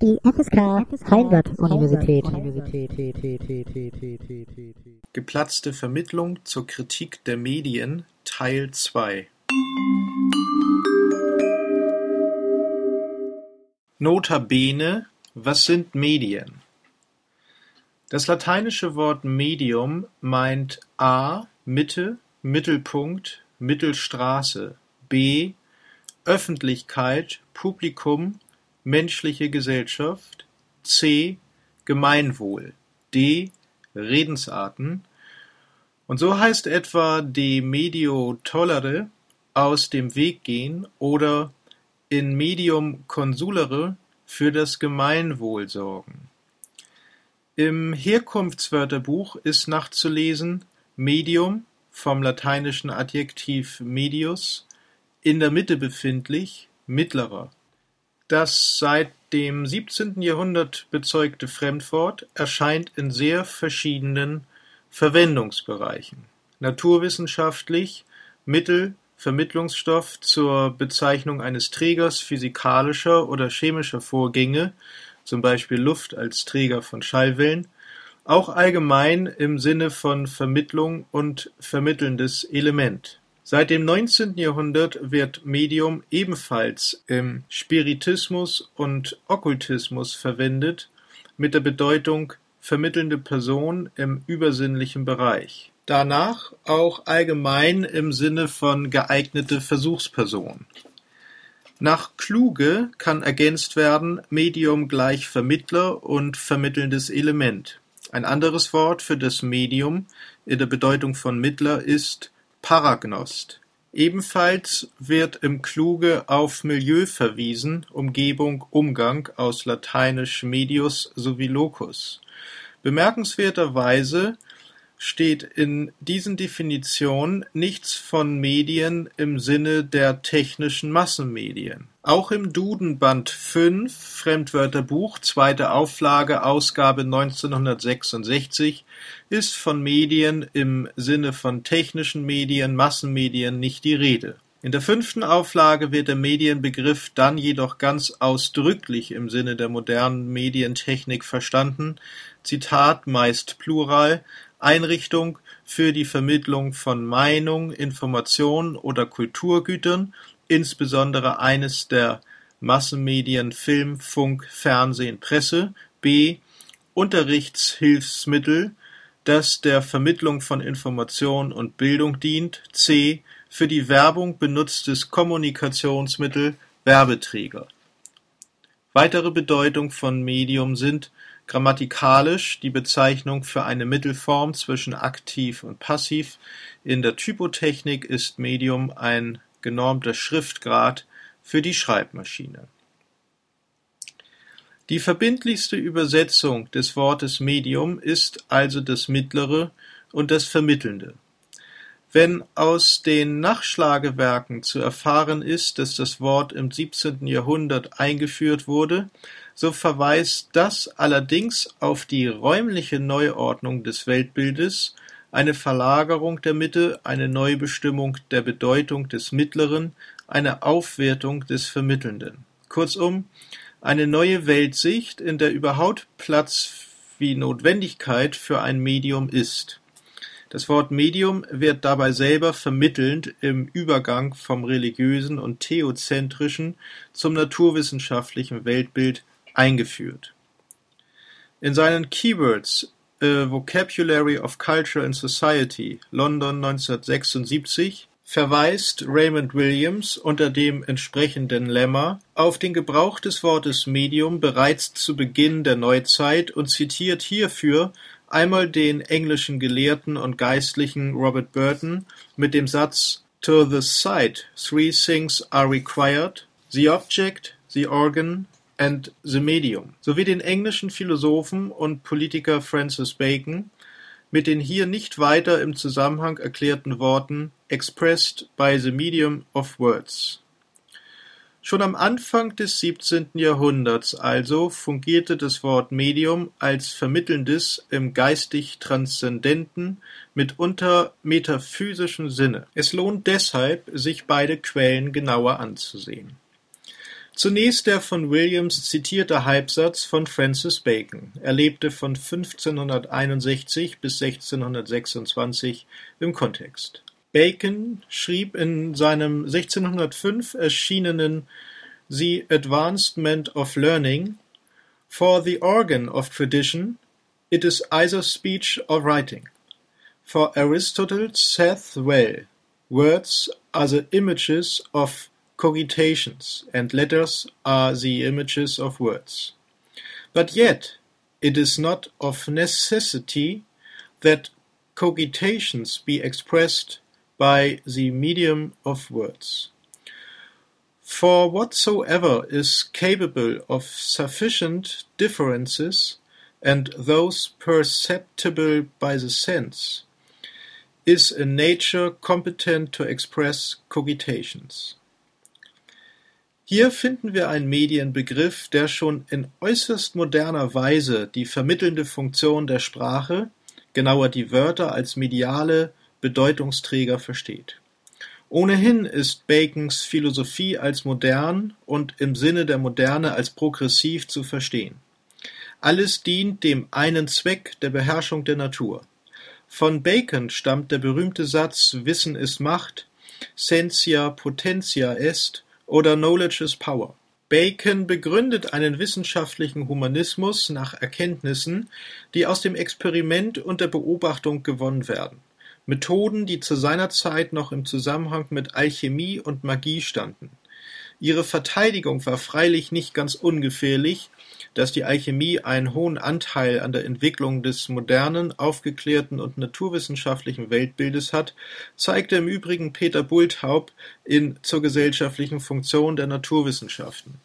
Die FSK Heimbad-Universität. Geplatzte Vermittlung zur Kritik der Medien Teil 2 Nota bene, was sind Medien? Das lateinische Wort Medium meint a. Mitte, Mittelpunkt, Mittelstraße, b. Öffentlichkeit, Publikum, menschliche Gesellschaft, c. Gemeinwohl, d. Redensarten, und so heißt etwa de medio tollere aus dem Weg gehen oder in medium consulere für das Gemeinwohl sorgen. Im Herkunftswörterbuch ist nachzulesen Medium vom lateinischen Adjektiv medius in der Mitte befindlich, mittlerer. Das seit dem 17. Jahrhundert bezeugte Fremdwort erscheint in sehr verschiedenen Verwendungsbereichen: naturwissenschaftlich, Mittel, Vermittlungsstoff zur Bezeichnung eines Trägers physikalischer oder chemischer Vorgänge, zum Beispiel Luft als Träger von Schallwellen, auch allgemein im Sinne von Vermittlung und vermittelndes Element. Seit dem 19. Jahrhundert wird Medium ebenfalls im Spiritismus und Okkultismus verwendet, mit der Bedeutung vermittelnde Person im übersinnlichen Bereich. Danach auch allgemein im Sinne von geeignete Versuchsperson. Nach Kluge kann ergänzt werden Medium gleich Vermittler und vermittelndes Element. Ein anderes Wort für das Medium in der Bedeutung von Mittler ist Paragnost. Ebenfalls wird im Kluge auf Milieu verwiesen, Umgebung, Umgang aus lateinisch medius sowie locus. Bemerkenswerterweise steht in diesen Definitionen nichts von Medien im Sinne der technischen Massenmedien. Auch im Duden Band 5 Fremdwörterbuch, zweite Auflage, Ausgabe 1966, ist von Medien im Sinne von technischen Medien, Massenmedien nicht die Rede. In der fünften Auflage wird der Medienbegriff dann jedoch ganz ausdrücklich im Sinne der modernen Medientechnik verstanden, Zitat meist Plural, Einrichtung für die Vermittlung von Meinung, Information oder Kulturgütern, insbesondere eines der Massenmedien Film, Funk, Fernsehen, Presse, b. Unterrichtshilfsmittel, das der Vermittlung von Information und Bildung dient, c. für die Werbung benutztes Kommunikationsmittel, Werbeträger. Weitere Bedeutung von Medium sind Grammatikalisch die Bezeichnung für eine Mittelform zwischen Aktiv und Passiv. In der Typotechnik ist Medium ein genormter Schriftgrad für die Schreibmaschine. Die verbindlichste Übersetzung des Wortes Medium ist also das Mittlere und das Vermittelnde. Wenn aus den Nachschlagewerken zu erfahren ist, dass das Wort im 17. Jahrhundert eingeführt wurde, so verweist das allerdings auf die räumliche Neuordnung des Weltbildes, eine Verlagerung der Mitte, eine Neubestimmung der Bedeutung des Mittleren, eine Aufwertung des Vermittelnden. Kurzum, eine neue Weltsicht, in der überhaupt Platz wie Notwendigkeit für ein Medium ist. Das Wort Medium wird dabei selber vermittelnd im Übergang vom religiösen und theozentrischen zum naturwissenschaftlichen Weltbild eingeführt. In seinen Keywords A Vocabulary of Culture and Society (London 1976) verweist Raymond Williams unter dem entsprechenden Lemma auf den Gebrauch des Wortes Medium bereits zu Beginn der Neuzeit und zitiert hierfür einmal den englischen Gelehrten und Geistlichen Robert Burton mit dem Satz To the sight three things are required: the object, the organ and the Medium sowie den englischen Philosophen und Politiker Francis Bacon mit den hier nicht weiter im Zusammenhang erklärten Worten "expressed by the medium of words". Schon am Anfang des 17. Jahrhunderts also fungierte das Wort Medium als vermittelndes im geistig-transzendenten, mitunter metaphysischen Sinne. Es lohnt deshalb, sich beide Quellen genauer anzusehen Zunächst der von Williams zitierte Halbsatz von Francis Bacon. Er lebte von 1561 bis 1626 im Kontext. Bacon schrieb in seinem 1605 erschienenen The Advancement of Learning For the organ of tradition, it is either speech or writing. For Aristotle saith well, words are the images of cogitations, and letters are the images of words. But yet it is not of necessity that cogitations be expressed by the medium of words. For whatsoever is capable of sufficient differences, and those perceptible by the sense, is a nature competent to express cogitations. Hier finden wir einen Medienbegriff, der schon in äußerst moderner Weise die vermittelnde Funktion der Sprache, genauer die Wörter als mediale Bedeutungsträger versteht. Ohnehin ist Bacons Philosophie als modern und im Sinne der Moderne als progressiv zu verstehen. Alles dient dem einen Zweck der Beherrschung der Natur. Von Bacon stammt der berühmte Satz Wissen ist Macht, sentia potentia est oder Knowledge is Power. Bacon begründet einen wissenschaftlichen Humanismus nach Erkenntnissen, die aus dem Experiment und der Beobachtung gewonnen werden. Methoden, die zu seiner Zeit noch im Zusammenhang mit Alchemie und Magie standen. Ihre Verteidigung war freilich nicht ganz ungefährlich, dass die Alchemie einen hohen Anteil an der Entwicklung des modernen, aufgeklärten und naturwissenschaftlichen Weltbildes hat, zeigte im Übrigen Peter Bulthaup in Zur gesellschaftlichen Funktion der Naturwissenschaften.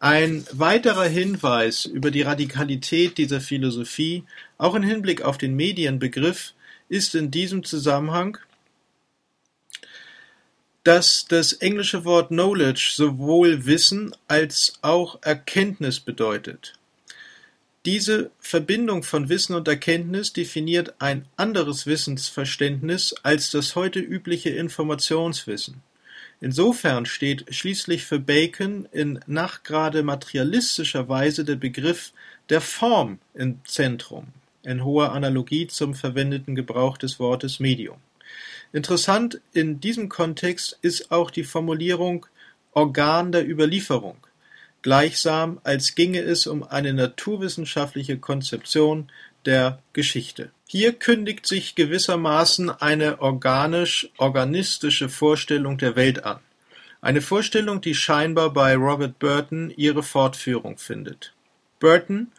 Ein weiterer Hinweis über die Radikalität dieser Philosophie, auch im Hinblick auf den Medienbegriff, ist in diesem Zusammenhang, dass das englische Wort knowledge sowohl Wissen als auch Erkenntnis bedeutet. Diese Verbindung von Wissen und Erkenntnis definiert ein anderes Wissensverständnis als das heute übliche Informationswissen. Insofern steht schließlich für Bacon in nachgerade materialistischer Weise der Begriff der Form im Zentrum in hoher Analogie zum verwendeten Gebrauch des Wortes Medium. Interessant in diesem Kontext ist auch die Formulierung Organ der Überlieferung, gleichsam als ginge es um eine naturwissenschaftliche Konzeption der Geschichte. Hier kündigt sich gewissermaßen eine organisch-organistische Vorstellung der Welt an. Eine Vorstellung, die scheinbar bei Robert Burton ihre Fortführung findet. Burton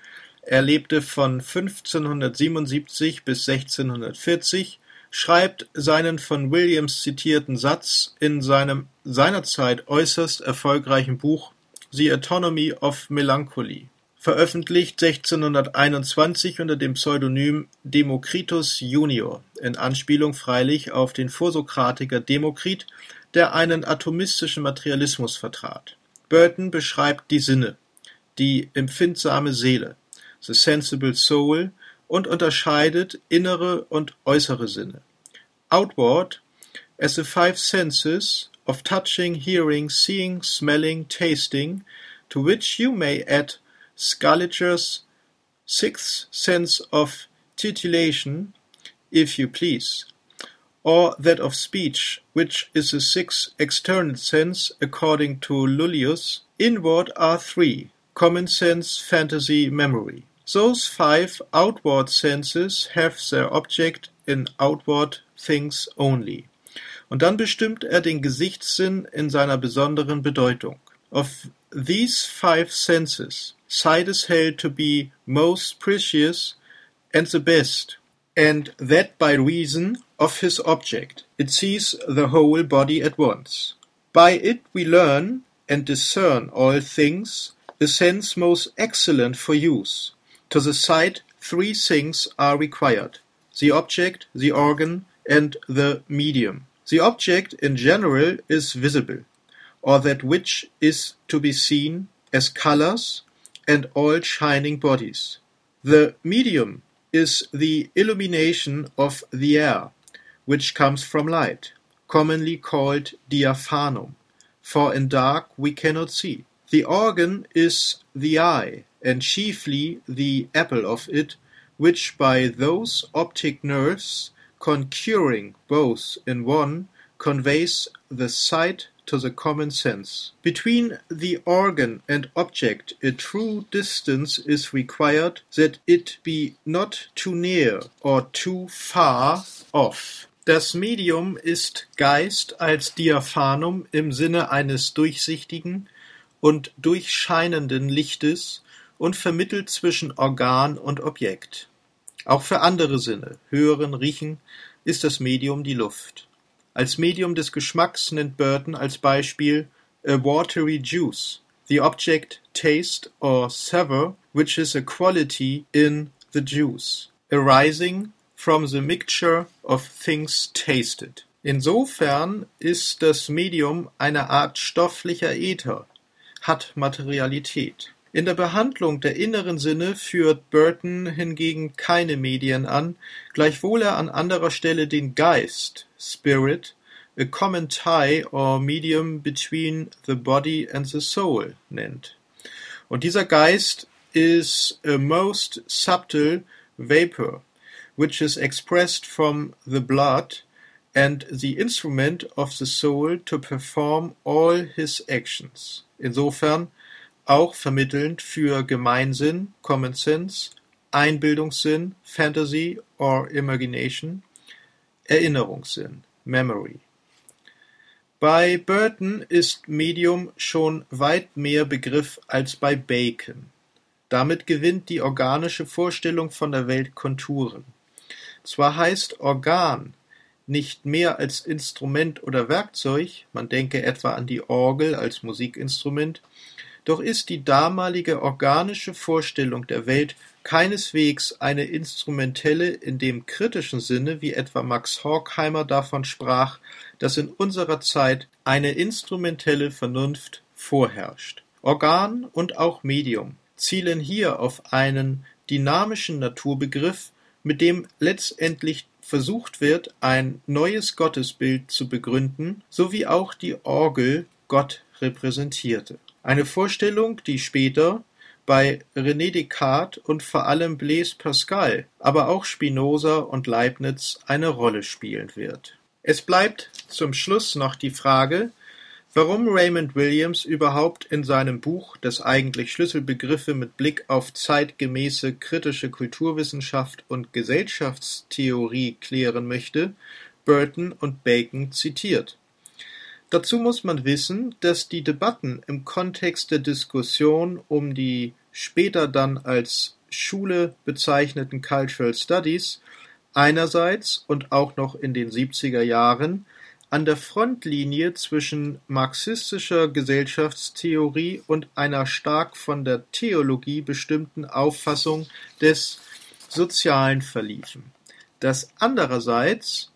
er lebte von 1577 bis 1640, schreibt seinen von Williams zitierten Satz in seinem seinerzeit äußerst erfolgreichen Buch The Autonomy of Melancholy, veröffentlicht 1621 unter dem Pseudonym Demokritos junior, in Anspielung freilich auf den Vorsokratiker Demokrit, der einen atomistischen Materialismus vertrat. Burton beschreibt die Sinne, die empfindsame Seele, the sensible soul und unterscheidet innere und äußere Sinne. Outward, as the five senses of touching, hearing, seeing, smelling, tasting, to which you may add Scaliger's sixth sense of titillation, if you please, or that of speech, which is the sixth external sense according to Lullius. Inward are three, common sense, fantasy, memory. Those five outward senses have their object in outward things only. Und dann bestimmt er den Gesichtssinn in seiner besonderen Bedeutung. Of these five senses, sight is held to be most precious and the best, and that by reason of his object. It sees the whole body at once. By it we learn and discern all things, the sense most excellent for use. To the sight three things are required: the object, the organ, and the medium. The object in general is visible, or that which is to be seen, as colours and all shining bodies. The medium is the illumination of the air, which comes from light, commonly called diaphanum. for in dark we cannot see. The organ is the eye, and chiefly the apple of it, which by those optic nerves, concurring both in one, conveys the sight to the common sense. Between the organ and object a true distance is required, that it be not too near or too far off. Das Medium ist Geist als Diaphanum im Sinne eines durchsichtigen und durchscheinenden Lichtes und vermittelt zwischen Organ und Objekt. Auch für andere Sinne, Hören, Riechen, ist das Medium die Luft. Als Medium des Geschmacks nennt Burton als Beispiel a watery juice, the object taste or savour which is a quality in the juice, arising from the mixture of things tasted. Insofern ist das Medium eine Art stofflicher Äther, hat Materialität. In der Behandlung der inneren Sinne führt Burton hingegen keine Medien an, gleichwohl er an anderer Stelle den Geist (Spirit), a common tie or medium between the body and the soul, nennt. Und dieser Geist is a most subtle vapor, which is expressed from the blood and the instrument of the soul to perform all his actions. Insofern auch vermittelnd für Gemeinsinn (Common Sense), Einbildungssinn (Fantasy or Imagination), Erinnerungssinn (Memory). Bei Burton ist Medium schon weit mehr Begriff als bei Bacon. Damit gewinnt die organische Vorstellung von der Welt Konturen. Zwar heißt Organ nicht mehr als Instrument oder Werkzeug, man denke etwa an die Orgel als Musikinstrument, doch ist die damalige organische Vorstellung der Welt keineswegs eine instrumentelle in dem kritischen Sinne, wie etwa Max Horkheimer davon sprach, dass in unserer Zeit eine instrumentelle Vernunft vorherrscht. Organ und auch Medium zielen hier auf einen dynamischen Naturbegriff, mit dem letztendlich versucht wird, ein neues Gottesbild zu begründen, so wie auch die Orgel Gott repräsentierte. Eine Vorstellung, die später bei René Descartes und vor allem Blaise Pascal, aber auch Spinoza und Leibniz eine Rolle spielen wird. Es bleibt zum Schluss noch die Frage, warum Raymond Williams überhaupt in seinem Buch, das eigentlich Schlüsselbegriffe mit Blick auf zeitgemäße kritische Kulturwissenschaft und Gesellschaftstheorie klären möchte, Burton und Bacon zitiert. Dazu muss man wissen, dass die Debatten im Kontext der Diskussion um die später dann als Schule bezeichneten Cultural Studies einerseits und auch noch in den 70er Jahren an der Frontlinie zwischen marxistischer Gesellschaftstheorie und einer stark von der Theologie bestimmten Auffassung des Sozialen verliefen, dass andererseits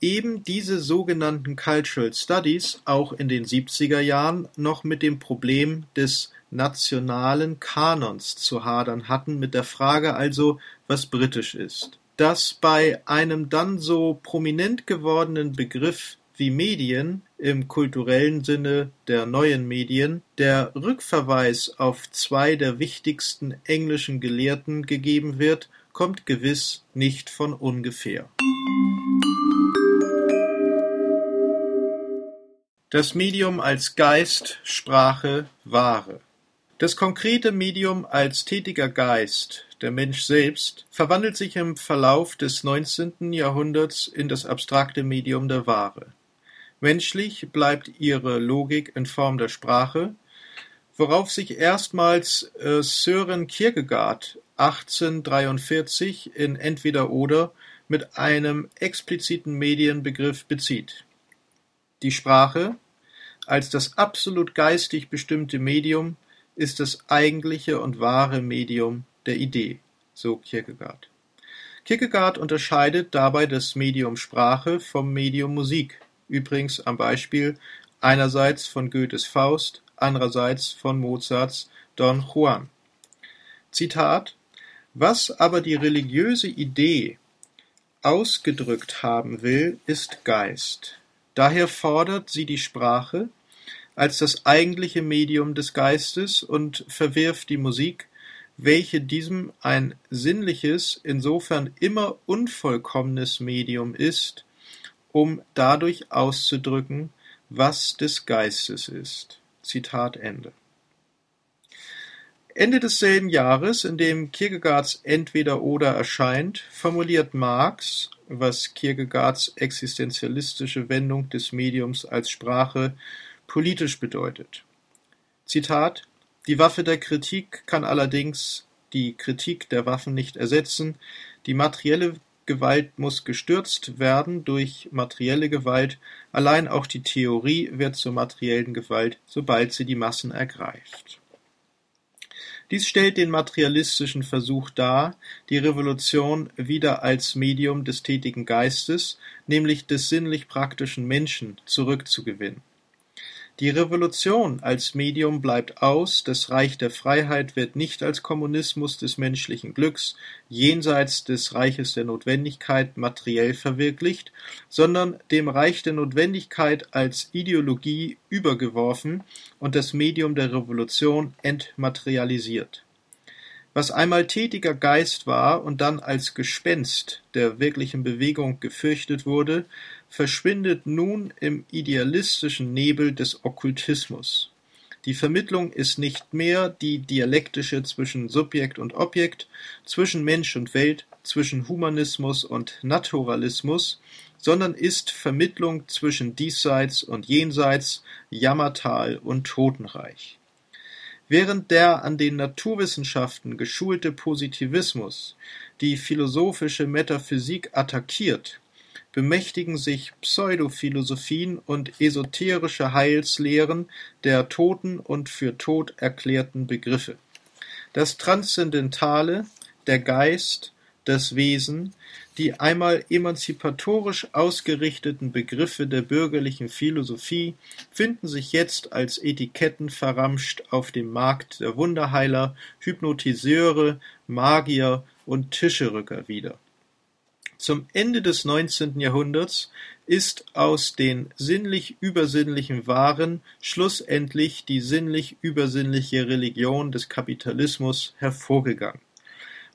eben diese sogenannten Cultural Studies auch in den 70er Jahren noch mit dem Problem des nationalen Kanons zu hadern hatten, mit der Frage also, was britisch ist. Dass bei einem dann so prominent gewordenen Begriff wie Medien im kulturellen Sinne der neuen Medien der Rückverweis auf zwei der wichtigsten englischen Gelehrten gegeben wird, kommt gewiss nicht von ungefähr. Das Medium als Geist, Sprache, Ware. Das konkrete Medium als tätiger Geist, der Mensch selbst, verwandelt sich im Verlauf des 19. Jahrhunderts in das abstrakte Medium der Ware. Menschlich bleibt ihre Logik in Form der Sprache, worauf sich erstmals äh, Søren Kierkegaard 1843 in Entweder-Oder mit einem expliziten Medienbegriff bezieht. Die Sprache, als das absolut geistig bestimmte Medium, ist das eigentliche und wahre Medium der Idee, so Kierkegaard. Kierkegaard unterscheidet dabei das Medium Sprache vom Medium Musik, übrigens am Beispiel einerseits von Goethes Faust, andererseits von Mozarts Don Juan. Zitat Was aber die religiöse Idee ausgedrückt haben will, ist Geist. Daher fordert sie die Sprache, als das eigentliche Medium des Geistes und verwirft die Musik, welche diesem ein sinnliches, insofern immer unvollkommenes Medium ist, um dadurch auszudrücken, was des Geistes ist. Zitat Ende. Ende desselben Jahres, in dem Kierkegaards Entweder-Oder erscheint, formuliert Marx, was Kierkegaards existenzialistische Wendung des Mediums als Sprache politisch bedeutet. Zitat Die Waffe der Kritik kann allerdings die Kritik der Waffen nicht ersetzen, die materielle Gewalt muss gestürzt werden durch materielle Gewalt, allein auch die Theorie wird zur materiellen Gewalt, sobald sie die Massen ergreift. Dies stellt den materialistischen Versuch dar, die Revolution wieder als Medium des tätigen Geistes, nämlich des sinnlich-praktischen Menschen, zurückzugewinnen die Revolution als Medium bleibt aus, das Reich der Freiheit wird nicht als Kommunismus des menschlichen Glücks jenseits des Reiches der Notwendigkeit materiell verwirklicht, sondern dem Reich der Notwendigkeit als Ideologie übergeworfen und das Medium der Revolution entmaterialisiert. Was einmal tätiger Geist war und dann als Gespenst der wirklichen Bewegung gefürchtet wurde, verschwindet nun im idealistischen Nebel des Okkultismus. Die Vermittlung ist nicht mehr die dialektische zwischen Subjekt und Objekt, zwischen Mensch und Welt, zwischen Humanismus und Naturalismus, sondern ist Vermittlung zwischen Diesseits und Jenseits, Jammertal und Totenreich. Während der an den Naturwissenschaften geschulte Positivismus die philosophische Metaphysik attackiert, bemächtigen sich Pseudophilosophien und esoterische Heilslehren der toten und für tot erklärten Begriffe. Das Transzendentale, der Geist, das Wesen, die einmal emanzipatorisch ausgerichteten Begriffe der bürgerlichen Philosophie finden sich jetzt als Etiketten verramscht auf dem Markt der Wunderheiler, Hypnotiseure, Magier und Tischerücker wieder. Zum Ende des 19. Jahrhunderts ist aus den sinnlich-übersinnlichen Waren schlussendlich die sinnlich-übersinnliche Religion des Kapitalismus hervorgegangen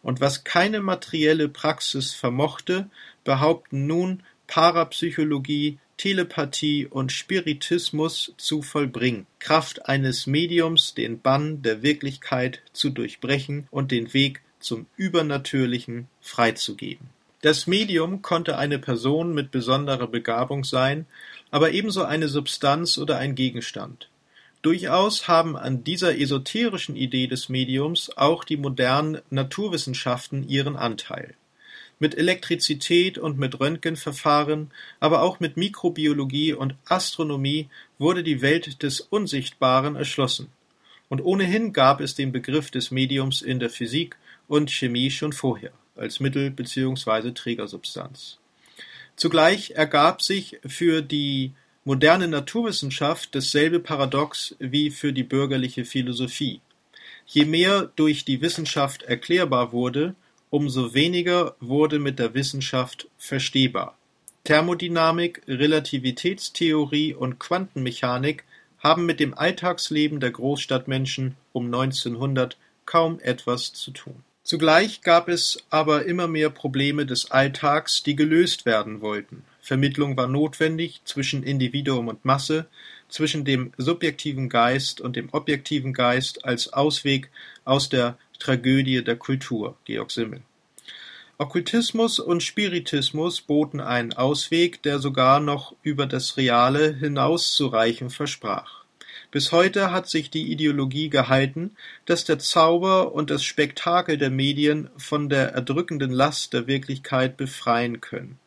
und was keine materielle Praxis vermochte, behaupten nun Parapsychologie, Telepathie und Spiritismus zu vollbringen, Kraft eines Mediums den Bann der Wirklichkeit zu durchbrechen und den Weg zum Übernatürlichen freizugeben. Das Medium konnte eine Person mit besonderer Begabung sein, aber ebenso eine Substanz oder ein Gegenstand. Durchaus haben an dieser esoterischen Idee des Mediums auch die modernen Naturwissenschaften ihren Anteil. Mit Elektrizität und mit Röntgenverfahren, aber auch mit Mikrobiologie und Astronomie wurde die Welt des Unsichtbaren erschlossen. Und ohnehin gab es den Begriff des Mediums in der Physik und Chemie schon vorher als Mittel bzw. Trägersubstanz. Zugleich ergab sich für die moderne Naturwissenschaft dasselbe Paradox wie für die bürgerliche Philosophie: Je mehr durch die Wissenschaft erklärbar wurde, umso weniger wurde mit der Wissenschaft verstehbar. Thermodynamik, Relativitätstheorie und Quantenmechanik haben mit dem Alltagsleben der Großstadtmenschen um 1900 kaum etwas zu tun. Zugleich gab es aber immer mehr Probleme des Alltags, die gelöst werden wollten Vermittlung war notwendig zwischen Individuum und Masse, zwischen dem subjektiven Geist und dem objektiven Geist als Ausweg aus der Tragödie der Kultur (Georg Simmel). Okkultismus und Spiritismus boten einen Ausweg, der sogar noch über das Reale hinauszureichen versprach. Bis heute hat sich die Ideologie gehalten, dass der Zauber und das Spektakel der Medien von der erdrückenden Last der Wirklichkeit befreien können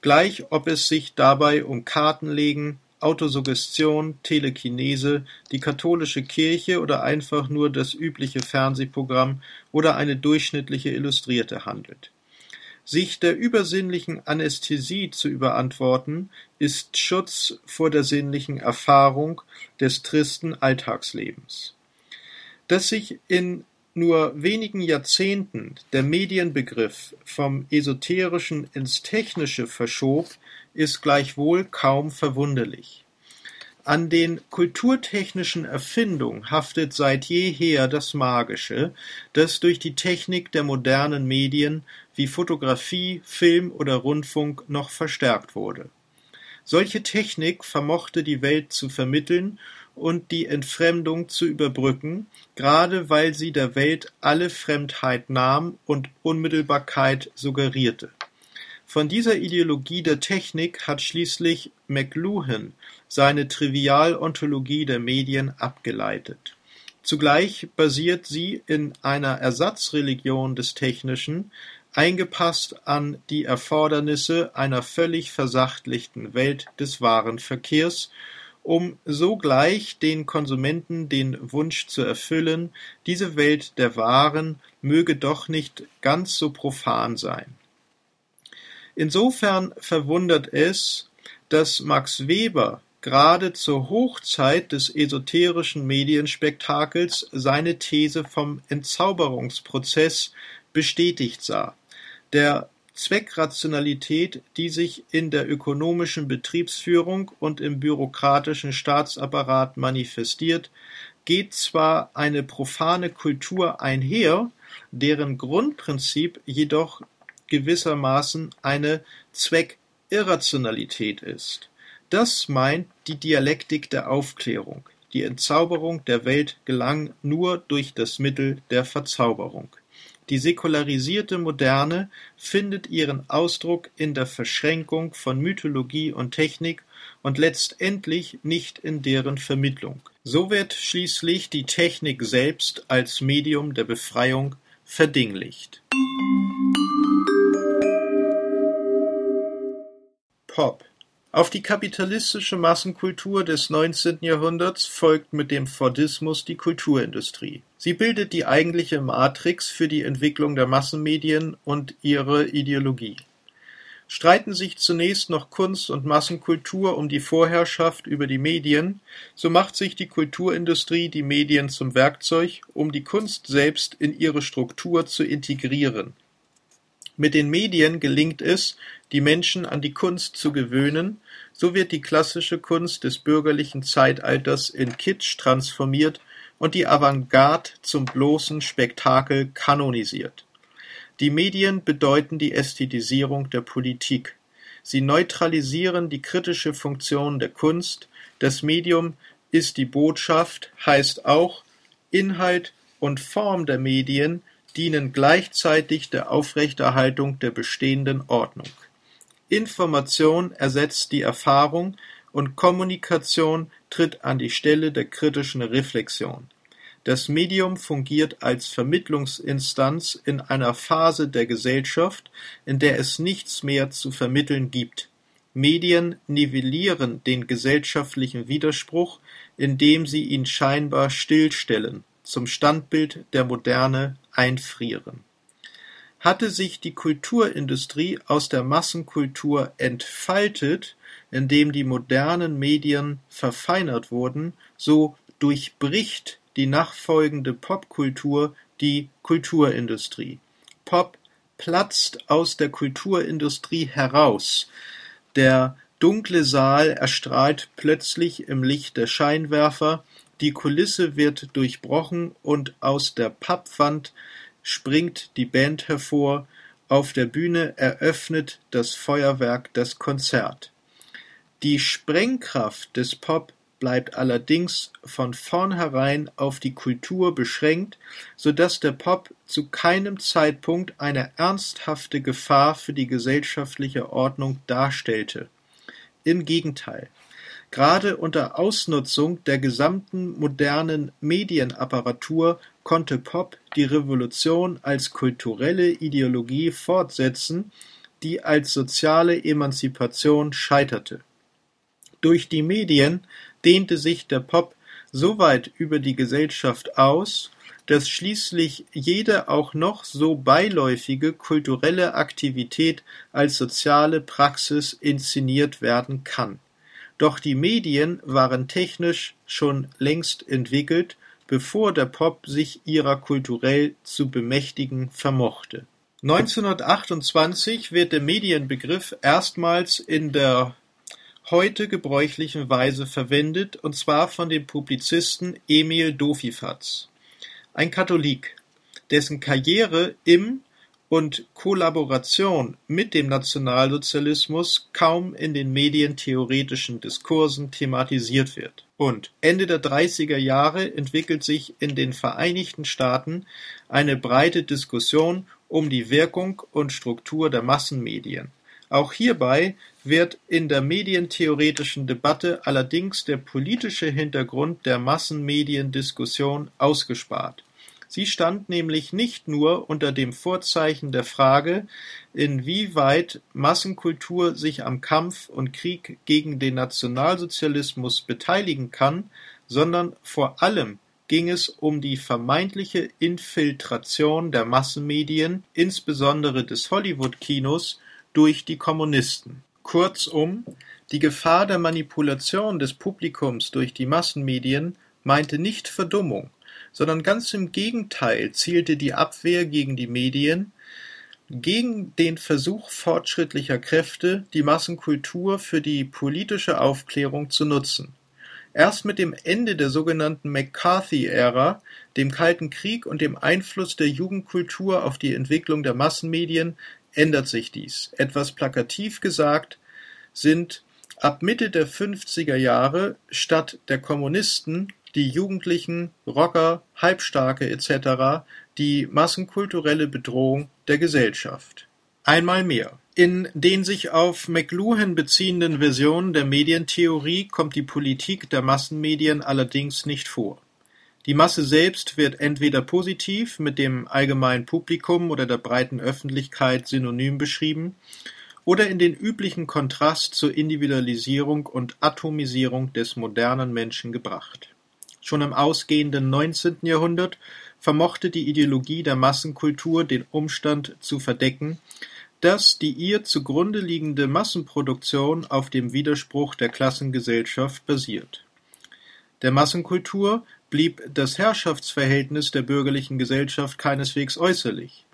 gleich ob es sich dabei um Kartenlegen, Autosuggestion, Telekinese, die katholische Kirche oder einfach nur das übliche Fernsehprogramm oder eine durchschnittliche Illustrierte handelt. Sich der übersinnlichen Anästhesie zu überantworten, ist Schutz vor der sinnlichen Erfahrung des tristen Alltagslebens. Dass sich in nur wenigen Jahrzehnten der Medienbegriff vom Esoterischen ins Technische verschob, ist gleichwohl kaum verwunderlich. An den kulturtechnischen Erfindungen haftet seit jeher das Magische, das durch die Technik der modernen Medien wie Fotografie, Film oder Rundfunk noch verstärkt wurde. Solche Technik vermochte die Welt zu vermitteln und die Entfremdung zu überbrücken, gerade weil sie der Welt alle Fremdheit nahm und Unmittelbarkeit suggerierte. Von dieser Ideologie der Technik hat schließlich McLuhan seine Trivialontologie der Medien abgeleitet. Zugleich basiert sie in einer Ersatzreligion des Technischen, eingepasst an die Erfordernisse einer völlig versachlichten Welt des Warenverkehrs, um sogleich den Konsumenten den Wunsch zu erfüllen, diese Welt der Waren möge doch nicht ganz so profan sein. Insofern verwundert es, dass Max Weber gerade zur Hochzeit des esoterischen Medienspektakels seine These vom Entzauberungsprozess bestätigt sah, der Zweckrationalität, die sich in der ökonomischen Betriebsführung und im bürokratischen Staatsapparat manifestiert, geht zwar eine profane Kultur einher, deren Grundprinzip jedoch gewissermaßen eine Zweckirrationalität ist. Das meint die Dialektik der Aufklärung. Die Entzauberung der Welt gelang nur durch das Mittel der Verzauberung. Die säkularisierte Moderne findet ihren Ausdruck in der Verschränkung von Mythologie und Technik und letztendlich nicht in deren Vermittlung. So wird schließlich die Technik selbst als Medium der Befreiung verdinglicht. Pop Auf die kapitalistische Massenkultur des 19. Jahrhunderts folgt mit dem Fordismus die Kulturindustrie. Sie bildet die eigentliche Matrix für die Entwicklung der Massenmedien und ihre Ideologie. Streiten sich zunächst noch Kunst und Massenkultur um die Vorherrschaft über die Medien, so macht sich die Kulturindustrie die Medien zum Werkzeug, um die Kunst selbst in ihre Struktur zu integrieren. Mit den Medien gelingt es, die Menschen an die Kunst zu gewöhnen, so wird die klassische Kunst des bürgerlichen Zeitalters in Kitsch transformiert und die Avantgarde zum bloßen Spektakel kanonisiert. Die Medien bedeuten die Ästhetisierung der Politik. Sie neutralisieren die kritische Funktion der Kunst, das Medium ist die Botschaft, heißt auch, Inhalt und Form der Medien dienen gleichzeitig der Aufrechterhaltung der bestehenden Ordnung. Information ersetzt die Erfahrung und Kommunikation tritt an die Stelle der kritischen Reflexion. Das Medium fungiert als Vermittlungsinstanz in einer Phase der Gesellschaft, in der es nichts mehr zu vermitteln gibt. Medien nivellieren den gesellschaftlichen Widerspruch, indem sie ihn scheinbar stillstellen, zum Standbild der Moderne einfrieren hatte sich die Kulturindustrie aus der Massenkultur entfaltet, indem die modernen Medien verfeinert wurden, so durchbricht die nachfolgende Popkultur die Kulturindustrie. Pop platzt aus der Kulturindustrie heraus. Der dunkle Saal erstrahlt plötzlich im Licht der Scheinwerfer, die Kulisse wird durchbrochen und aus der Pappwand springt die Band hervor, auf der Bühne eröffnet das Feuerwerk das Konzert. Die Sprengkraft des Pop bleibt allerdings von vornherein auf die Kultur beschränkt, so dass der Pop zu keinem Zeitpunkt eine ernsthafte Gefahr für die gesellschaftliche Ordnung darstellte. Im Gegenteil. Gerade unter Ausnutzung der gesamten modernen Medienapparatur konnte Pop die Revolution als kulturelle Ideologie fortsetzen, die als soziale Emanzipation scheiterte. Durch die Medien dehnte sich der Pop so weit über die Gesellschaft aus, dass schließlich jede auch noch so beiläufige kulturelle Aktivität als soziale Praxis inszeniert werden kann. Doch die Medien waren technisch schon längst entwickelt, bevor der Pop sich ihrer kulturell zu bemächtigen vermochte. 1928 wird der Medienbegriff erstmals in der heute gebräuchlichen Weise verwendet, und zwar von dem Publizisten Emil Dofifatz, ein Katholik, dessen Karriere im und Kollaboration mit dem Nationalsozialismus kaum in den medientheoretischen Diskursen thematisiert wird. Und Ende der 30er Jahre entwickelt sich in den Vereinigten Staaten eine breite Diskussion um die Wirkung und Struktur der Massenmedien. Auch hierbei wird in der medientheoretischen Debatte allerdings der politische Hintergrund der Massenmediendiskussion ausgespart. Sie stand nämlich nicht nur unter dem Vorzeichen der Frage, inwieweit Massenkultur sich am Kampf und Krieg gegen den Nationalsozialismus beteiligen kann, sondern vor allem ging es um die vermeintliche Infiltration der Massenmedien, insbesondere des Hollywood-Kinos, durch die Kommunisten. Kurzum, die Gefahr der Manipulation des Publikums durch die Massenmedien meinte nicht Verdummung, sondern ganz im Gegenteil zielte die Abwehr gegen die Medien gegen den Versuch fortschrittlicher Kräfte, die Massenkultur für die politische Aufklärung zu nutzen. Erst mit dem Ende der sogenannten McCarthy-Ära, dem Kalten Krieg und dem Einfluss der Jugendkultur auf die Entwicklung der Massenmedien ändert sich dies. Etwas plakativ gesagt sind ab Mitte der 50er Jahre statt der Kommunisten die Jugendlichen, Rocker, Halbstarke etc. die massenkulturelle Bedrohung der Gesellschaft. Einmal mehr. In den sich auf McLuhan beziehenden Versionen der Medientheorie kommt die Politik der Massenmedien allerdings nicht vor. Die Masse selbst wird entweder positiv mit dem allgemeinen Publikum oder der breiten Öffentlichkeit synonym beschrieben oder in den üblichen Kontrast zur Individualisierung und Atomisierung des modernen Menschen gebracht Schon im ausgehenden 19. Jahrhundert vermochte die Ideologie der Massenkultur den Umstand zu verdecken, dass die ihr zugrunde liegende Massenproduktion auf dem Widerspruch der Klassengesellschaft basiert. Der Massenkultur blieb das Herrschaftsverhältnis der bürgerlichen Gesellschaft keineswegs äußerlich.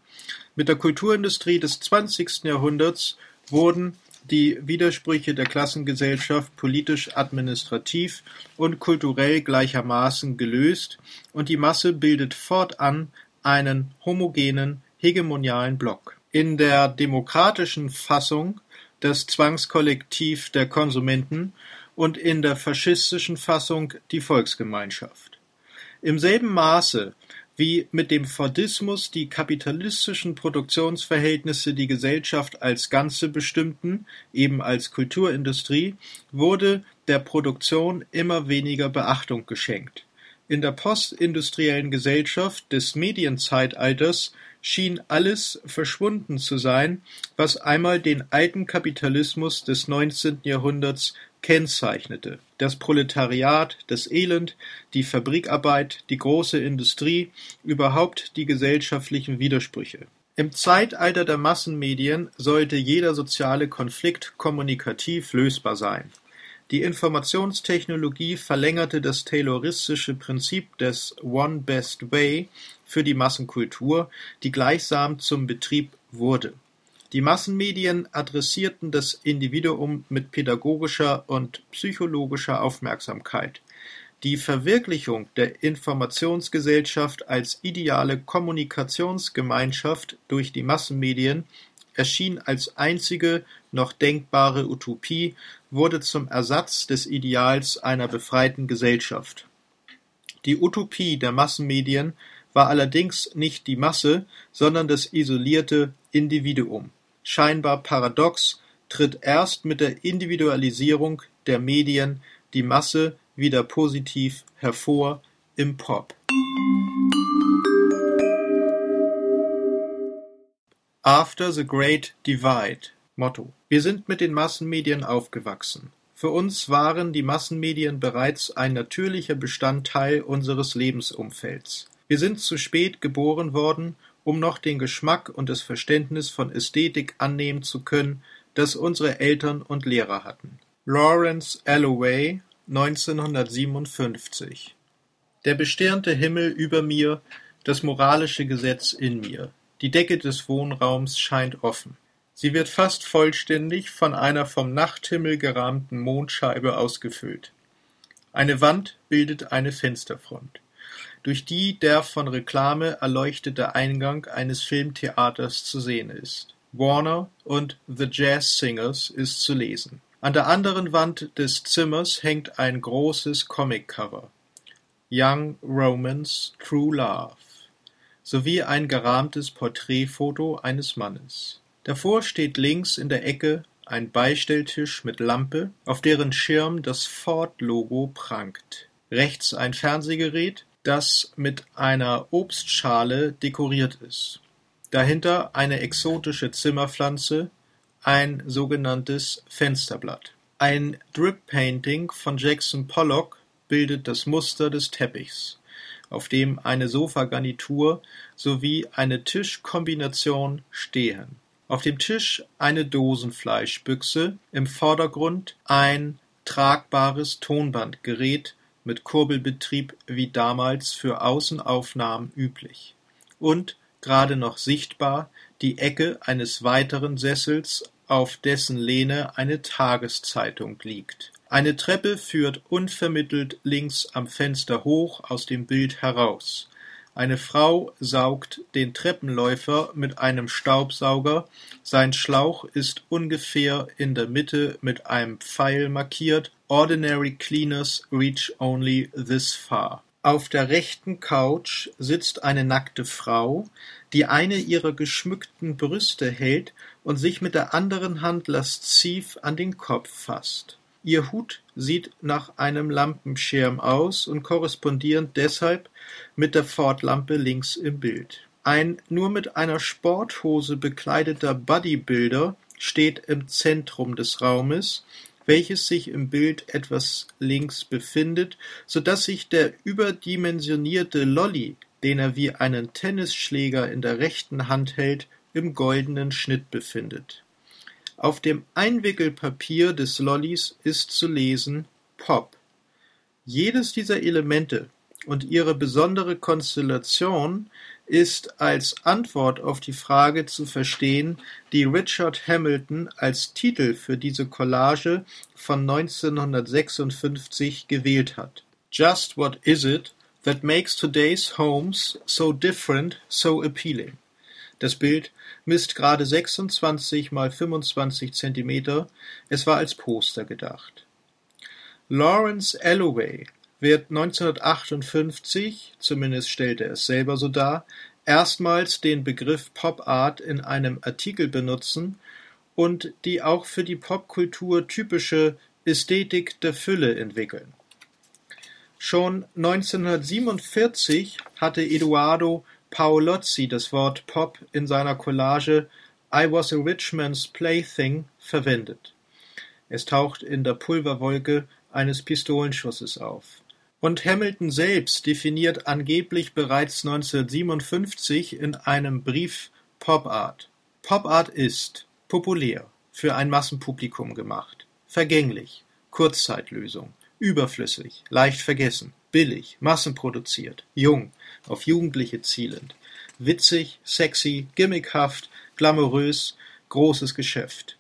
Mit der Kulturindustrie des 20. Jahrhunderts wurden die Widersprüche der Klassengesellschaft politisch, administrativ und kulturell gleichermaßen gelöst, und die Masse bildet fortan einen homogenen, hegemonialen Block. In der demokratischen Fassung das Zwangskollektiv der Konsumenten und in der faschistischen Fassung die Volksgemeinschaft. Im selben Maße wie mit dem Fordismus die kapitalistischen Produktionsverhältnisse die Gesellschaft als Ganze bestimmten, eben als Kulturindustrie, wurde der Produktion immer weniger Beachtung geschenkt. In der postindustriellen Gesellschaft des Medienzeitalters schien alles verschwunden zu sein, was einmal den alten Kapitalismus des 19. Jahrhunderts kennzeichnete: das Proletariat, das Elend, die Fabrikarbeit, die große Industrie, überhaupt die gesellschaftlichen Widersprüche. Im Zeitalter der Massenmedien sollte jeder soziale Konflikt kommunikativ lösbar sein. Die Informationstechnologie verlängerte das tayloristische Prinzip des One Best Way für die Massenkultur, die gleichsam zum Betrieb wurde die Massenmedien adressierten das Individuum mit pädagogischer und psychologischer Aufmerksamkeit. Die Verwirklichung der Informationsgesellschaft als ideale Kommunikationsgemeinschaft durch die Massenmedien erschien als einzige noch denkbare Utopie, wurde zum Ersatz des Ideals einer befreiten Gesellschaft. Die Utopie der Massenmedien war allerdings nicht die Masse, sondern das isolierte Individuum scheinbar paradox tritt erst mit der Individualisierung der Medien die Masse wieder positiv hervor im Pop. After the Great Divide Motto Wir sind mit den Massenmedien aufgewachsen. Für uns waren die Massenmedien bereits ein natürlicher Bestandteil unseres Lebensumfelds. Wir sind zu spät geboren worden um noch den Geschmack und das Verständnis von Ästhetik annehmen zu können, das unsere Eltern und Lehrer hatten. Lawrence Alloway 1957 Der bestirnte Himmel über mir, das moralische Gesetz in mir. Die Decke des Wohnraums scheint offen. Sie wird fast vollständig von einer vom Nachthimmel gerahmten Mondscheibe ausgefüllt. Eine Wand bildet eine Fensterfront, durch die der von Reklame erleuchtete Eingang eines Filmtheaters zu sehen ist. Warner und The Jazz Singers ist zu lesen. An der anderen Wand des Zimmers hängt ein großes Comiccover (Young Romance, True Love) sowie ein gerahmtes Porträtfoto eines Mannes. Davor steht links in der Ecke ein Beistelltisch mit Lampe, auf deren Schirm das Ford-Logo prangt. Rechts ein Fernsehgerät, das mit einer Obstschale dekoriert ist. Dahinter eine exotische Zimmerpflanze, ein sogenanntes Fensterblatt. Ein Drip-Painting von Jackson Pollock bildet das Muster des Teppichs, auf dem eine Sofagarnitur sowie eine Tischkombination stehen. Auf dem Tisch eine Dosenfleischbüchse, im Vordergrund ein tragbares Tonbandgerät mit Kurbelbetrieb wie damals für Außenaufnahmen üblich und gerade noch sichtbar die Ecke eines weiteren Sessels, auf dessen Lehne eine Tageszeitung liegt. Eine Treppe führt unvermittelt links am Fenster hoch aus dem Bild heraus. Eine Frau saugt den Treppenläufer mit einem Staubsauger, sein Schlauch ist ungefähr in der Mitte mit einem Pfeil markiert Ordinary cleaners reach only this far. Auf der rechten Couch sitzt eine nackte Frau, die eine ihrer geschmückten Brüste hält und sich mit der anderen Hand lasziv an den Kopf fasst. Ihr Hut sieht nach einem Lampenschirm aus und korrespondierend deshalb mit der Ford-Lampe links im Bild. Ein nur mit einer Sporthose bekleideter Bodybuilder steht im Zentrum des Raumes welches sich im Bild etwas links befindet, so dass sich der überdimensionierte Lolly, den er wie einen Tennisschläger in der rechten Hand hält, im goldenen Schnitt befindet. Auf dem Einwickelpapier des Lollys ist zu lesen Pop. Jedes dieser Elemente und ihre besondere Konstellation ist als Antwort auf die Frage zu verstehen, die Richard Hamilton als Titel für diese Collage von 1956 gewählt hat. Just what is it that makes today's homes so different, so appealing? Das Bild misst gerade 26 mal 25 Zentimeter. Es war als Poster gedacht. Lawrence Alloway wird 1958, zumindest stellt er es selber so dar, erstmals den Begriff Pop Art in einem Artikel benutzen und die auch für die Popkultur typische Ästhetik der Fülle entwickeln. Schon 1947 hatte Eduardo Paolozzi das Wort Pop in seiner Collage I Was a Rich Man's Plaything verwendet. Es taucht in der Pulverwolke eines Pistolenschusses auf. Und Hamilton selbst definiert angeblich bereits 1957 in einem Brief Pop Art. Pop Art ist populär, für ein Massenpublikum gemacht, vergänglich, Kurzzeitlösung, überflüssig, leicht vergessen, billig, massenproduziert, jung, auf Jugendliche zielend, witzig, sexy, gimmickhaft, glamourös, großes Geschäft.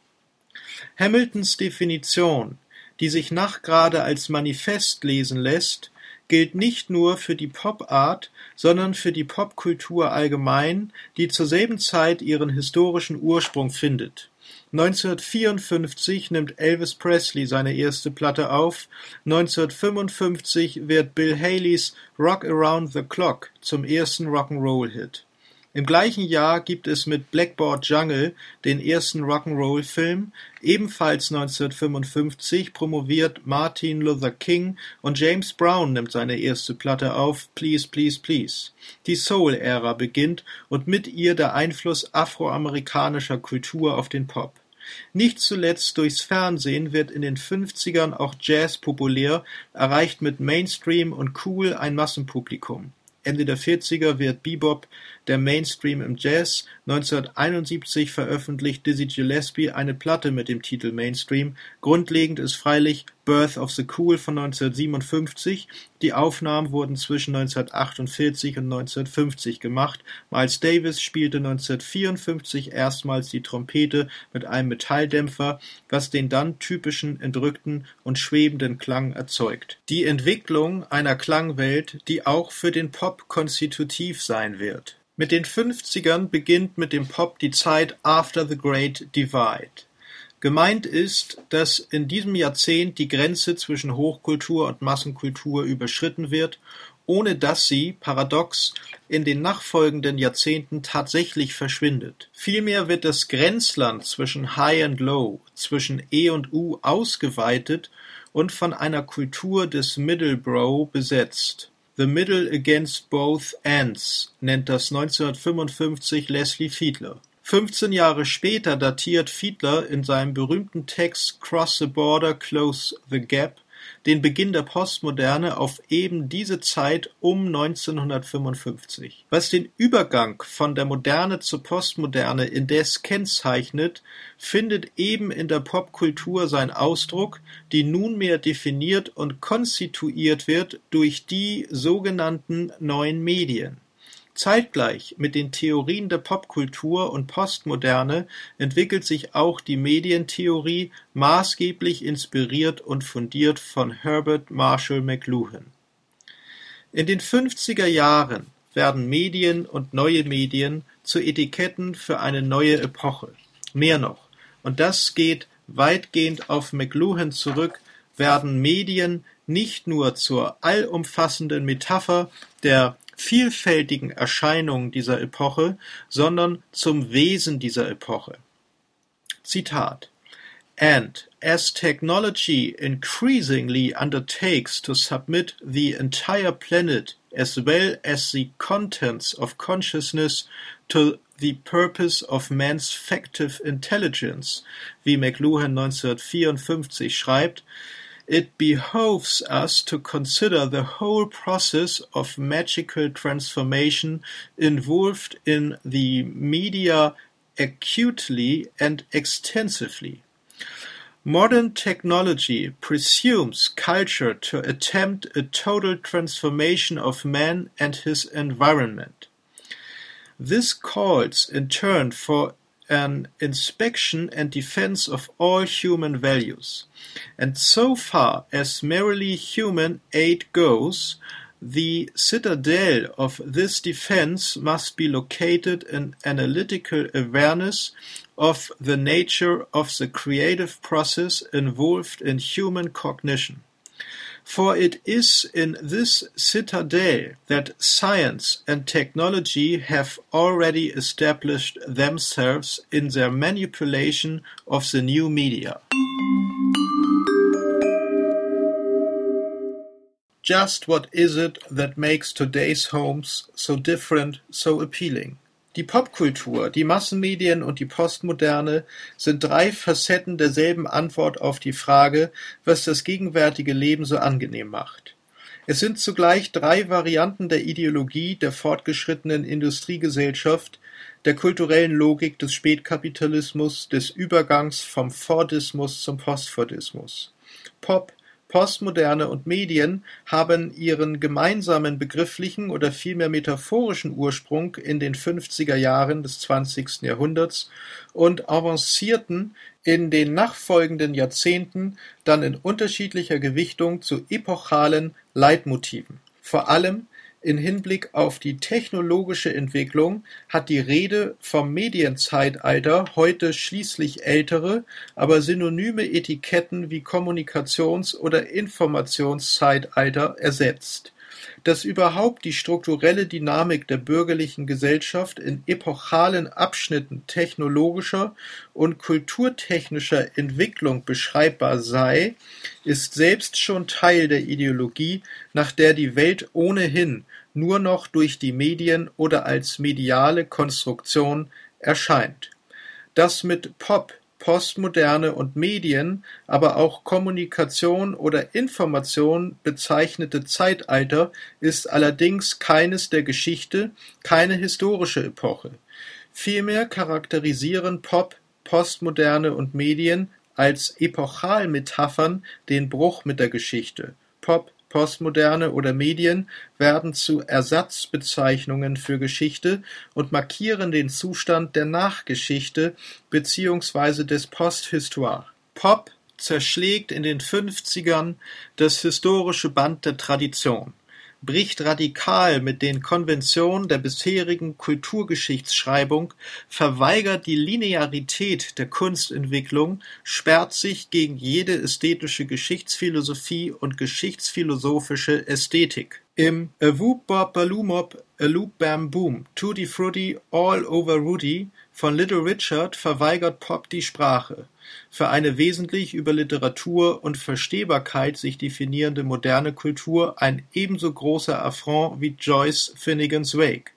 Hamiltons Definition, die sich nachgerade als Manifest lesen lässt, gilt nicht nur für die Pop-Art, sondern für die Popkultur allgemein, die zur selben Zeit ihren historischen Ursprung findet. 1954 nimmt Elvis Presley seine erste Platte auf, 1955 wird Bill Haleys Rock Around the Clock zum ersten Rock'n'Roll-Hit. Im gleichen Jahr gibt es mit Blackboard Jungle den ersten Rock'n'Roll-Film, ebenfalls 1955 promoviert Martin Luther King und James Brown nimmt seine erste Platte auf, Please Please Please. Die Soul-Ära beginnt und mit ihr der Einfluss afroamerikanischer Kultur auf den Pop. Nicht zuletzt durchs Fernsehen wird in den 50ern auch Jazz populär, erreicht mit Mainstream und Cool ein Massenpublikum. Ende der 40er wird Bebop der Mainstream im Jazz. 1971 veröffentlicht Dizzy Gillespie eine Platte mit dem Titel Mainstream. Grundlegend ist freilich Birth of the Cool von 1957. Die Aufnahmen wurden zwischen 1948 und 1950 gemacht. Miles Davis spielte 1954 erstmals die Trompete mit einem Metalldämpfer, was den dann typischen entrückten und schwebenden Klang erzeugt. Die Entwicklung einer Klangwelt, die auch für den Pop konstitutiv sein wird. Mit den 50ern beginnt mit dem Pop die Zeit After the Great Divide. Gemeint ist, dass in diesem Jahrzehnt die Grenze zwischen Hochkultur und Massenkultur überschritten wird, ohne dass sie, paradox, in den nachfolgenden Jahrzehnten tatsächlich verschwindet. Vielmehr wird das Grenzland zwischen High and Low, zwischen E und U ausgeweitet und von einer Kultur des Middle Bro besetzt. The Middle Against Both Ends nennt das 1955 Leslie Fiedler. Fünfzehn Jahre später datiert Fiedler in seinem berühmten Text Cross the Border, Close the Gap den Beginn der Postmoderne auf eben diese Zeit um 1955. Was den Übergang von der Moderne zur Postmoderne indes kennzeichnet, findet eben in der Popkultur seinen Ausdruck, die nunmehr definiert und konstituiert wird durch die sogenannten neuen Medien Zeitgleich mit den Theorien der Popkultur und Postmoderne entwickelt sich auch die Medientheorie, maßgeblich inspiriert und fundiert von Herbert Marshall McLuhan. In den 50er Jahren werden Medien und neue Medien zu Etiketten für eine neue Epoche. Mehr noch, und das geht weitgehend auf McLuhan zurück, werden Medien nicht nur zur allumfassenden Metapher der vielfältigen Erscheinungen dieser Epoche, sondern zum Wesen dieser Epoche. Zitat And as technology increasingly undertakes to submit the entire planet as well as the contents of consciousness to the purpose of man's factive intelligence, wie McLuhan 1954 schreibt, it behoves us to consider the whole process of magical transformation involved in the media acutely and extensively. Modern technology presumes culture to attempt a total transformation of man and his environment. This calls in turn for an inspection and defense of all human values. And so far as merely human aid goes, the citadel of this defense must be located in analytical awareness of the nature of the creative process involved in human cognition. For it is in this citadel that science and technology have already established themselves in their manipulation of the new media. Just what is it that makes today's homes so different, so appealing? Die Popkultur, die Massenmedien und die Postmoderne sind drei Facetten derselben Antwort auf die Frage, was das gegenwärtige Leben so angenehm macht. Es sind zugleich drei Varianten der Ideologie der fortgeschrittenen Industriegesellschaft, der kulturellen Logik des Spätkapitalismus, des Übergangs vom Fordismus zum Postfordismus. Pop, Postmoderne und Medien haben ihren gemeinsamen begrifflichen oder vielmehr metaphorischen Ursprung in den 50er Jahren des 20. Jahrhunderts und avancierten in den nachfolgenden Jahrzehnten dann in unterschiedlicher Gewichtung zu epochalen Leitmotiven. Vor allem in Hinblick auf die technologische Entwicklung hat die Rede vom Medienzeitalter heute schließlich ältere, aber synonyme Etiketten wie Kommunikations- oder Informationszeitalter ersetzt. Dass überhaupt die strukturelle Dynamik der bürgerlichen Gesellschaft in epochalen Abschnitten technologischer und kulturtechnischer Entwicklung beschreibbar sei, ist selbst schon Teil der Ideologie, nach der die Welt ohnehin nur noch durch die Medien oder als mediale Konstruktion erscheint. Dass mit Pop Postmoderne und Medien, aber auch Kommunikation oder Information bezeichnete Zeitalter ist allerdings keines der Geschichte, keine historische Epoche. Vielmehr charakterisieren Pop, Postmoderne und Medien als Epochalmetaphern den Bruch mit der Geschichte. Pop Postmoderne oder Medien werden zu Ersatzbezeichnungen für Geschichte und markieren den Zustand der Nachgeschichte beziehungsweise des Posthistoire. Pop zerschlägt in den Fünfzigern das historische Band der Tradition bricht radikal mit den Konventionen der bisherigen Kulturgeschichtsschreibung, verweigert die Linearität der Kunstentwicklung, sperrt sich gegen jede ästhetische Geschichtsphilosophie und geschichtsphilosophische Ästhetik. Im A Whoop Bob Baloo A Loop Bam Boom Tutti Frutti All Over Rudy von Little Richard verweigert Pop die Sprache für eine wesentlich über Literatur und Verstehbarkeit sich definierende moderne Kultur ein ebenso großer Affront wie Joyce Finnegans Wake.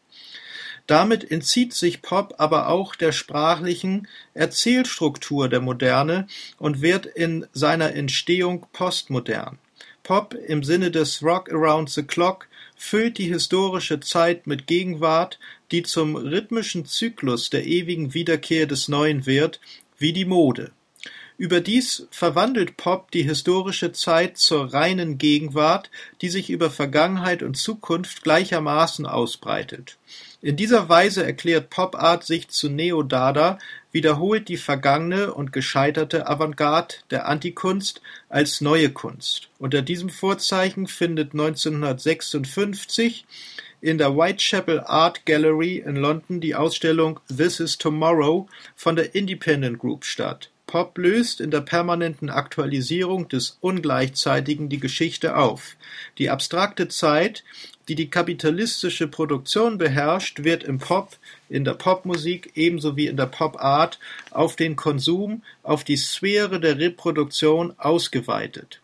Damit entzieht sich Pop aber auch der sprachlichen Erzählstruktur der Moderne und wird in seiner Entstehung postmodern. Pop im Sinne des Rock Around the Clock füllt die historische Zeit mit Gegenwart, die zum rhythmischen Zyklus der ewigen Wiederkehr des Neuen wird, wie die Mode. Überdies verwandelt Pop die historische Zeit zur reinen Gegenwart, die sich über Vergangenheit und Zukunft gleichermaßen ausbreitet. In dieser Weise erklärt Pop-Art sich zu Neo-Dada, wiederholt die vergangene und gescheiterte Avantgarde der Antikunst als neue Kunst. Unter diesem Vorzeichen findet 1956 in der Whitechapel Art Gallery in London die Ausstellung This is Tomorrow von der Independent Group statt. Pop löst in der permanenten Aktualisierung des Ungleichzeitigen die Geschichte auf. Die abstrakte Zeit, die die kapitalistische Produktion beherrscht, wird im Pop, in der Popmusik ebenso wie in der Popart auf den Konsum, auf die Sphäre der Reproduktion ausgeweitet.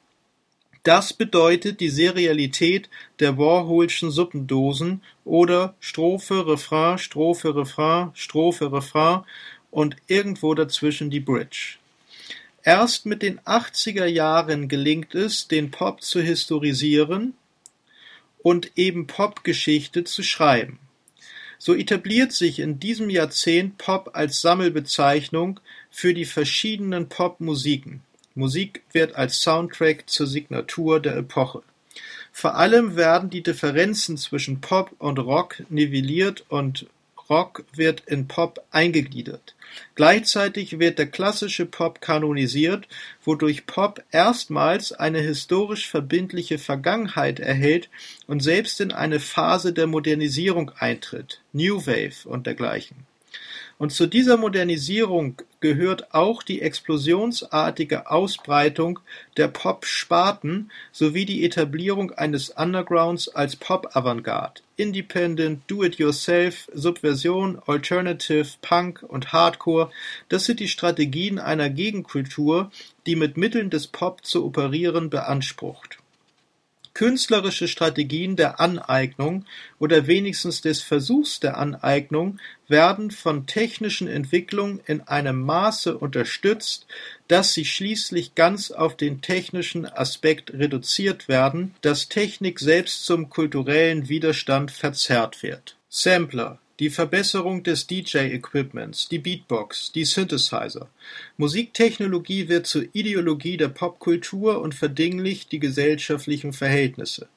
Das bedeutet die Serialität der Warholschen Suppendosen oder Strophe, Refrain, Strophe, Refrain, Strophe, Refrain und irgendwo dazwischen die Bridge. Erst mit den 80er Jahren gelingt es, den Pop zu historisieren und eben Popgeschichte zu schreiben. So etabliert sich in diesem Jahrzehnt Pop als Sammelbezeichnung für die verschiedenen Popmusiken. Musik wird als Soundtrack zur Signatur der Epoche. Vor allem werden die Differenzen zwischen Pop und Rock nivelliert und Rock wird in Pop eingegliedert. Gleichzeitig wird der klassische Pop kanonisiert, wodurch Pop erstmals eine historisch verbindliche Vergangenheit erhält und selbst in eine Phase der Modernisierung eintritt (New Wave und dergleichen). Und zu dieser Modernisierung gehört auch die explosionsartige Ausbreitung der Pop-Sparten sowie die Etablierung eines Undergrounds als Pop-Avantgarde (Independent, Do-it-yourself, Subversion, Alternative, Punk und Hardcore), das sind die Strategien einer Gegenkultur, die mit Mitteln des Pop zu operieren beansprucht Künstlerische Strategien der Aneignung oder wenigstens des Versuchs der Aneignung werden von technischen Entwicklungen in einem Maße unterstützt, dass sie schließlich ganz auf den technischen Aspekt reduziert werden, dass Technik selbst zum kulturellen Widerstand verzerrt wird. Sampler die Verbesserung des DJ-Equipments, die Beatbox, die Synthesizer. Musiktechnologie wird zur Ideologie der Popkultur und verdinglicht die gesellschaftlichen Verhältnisse.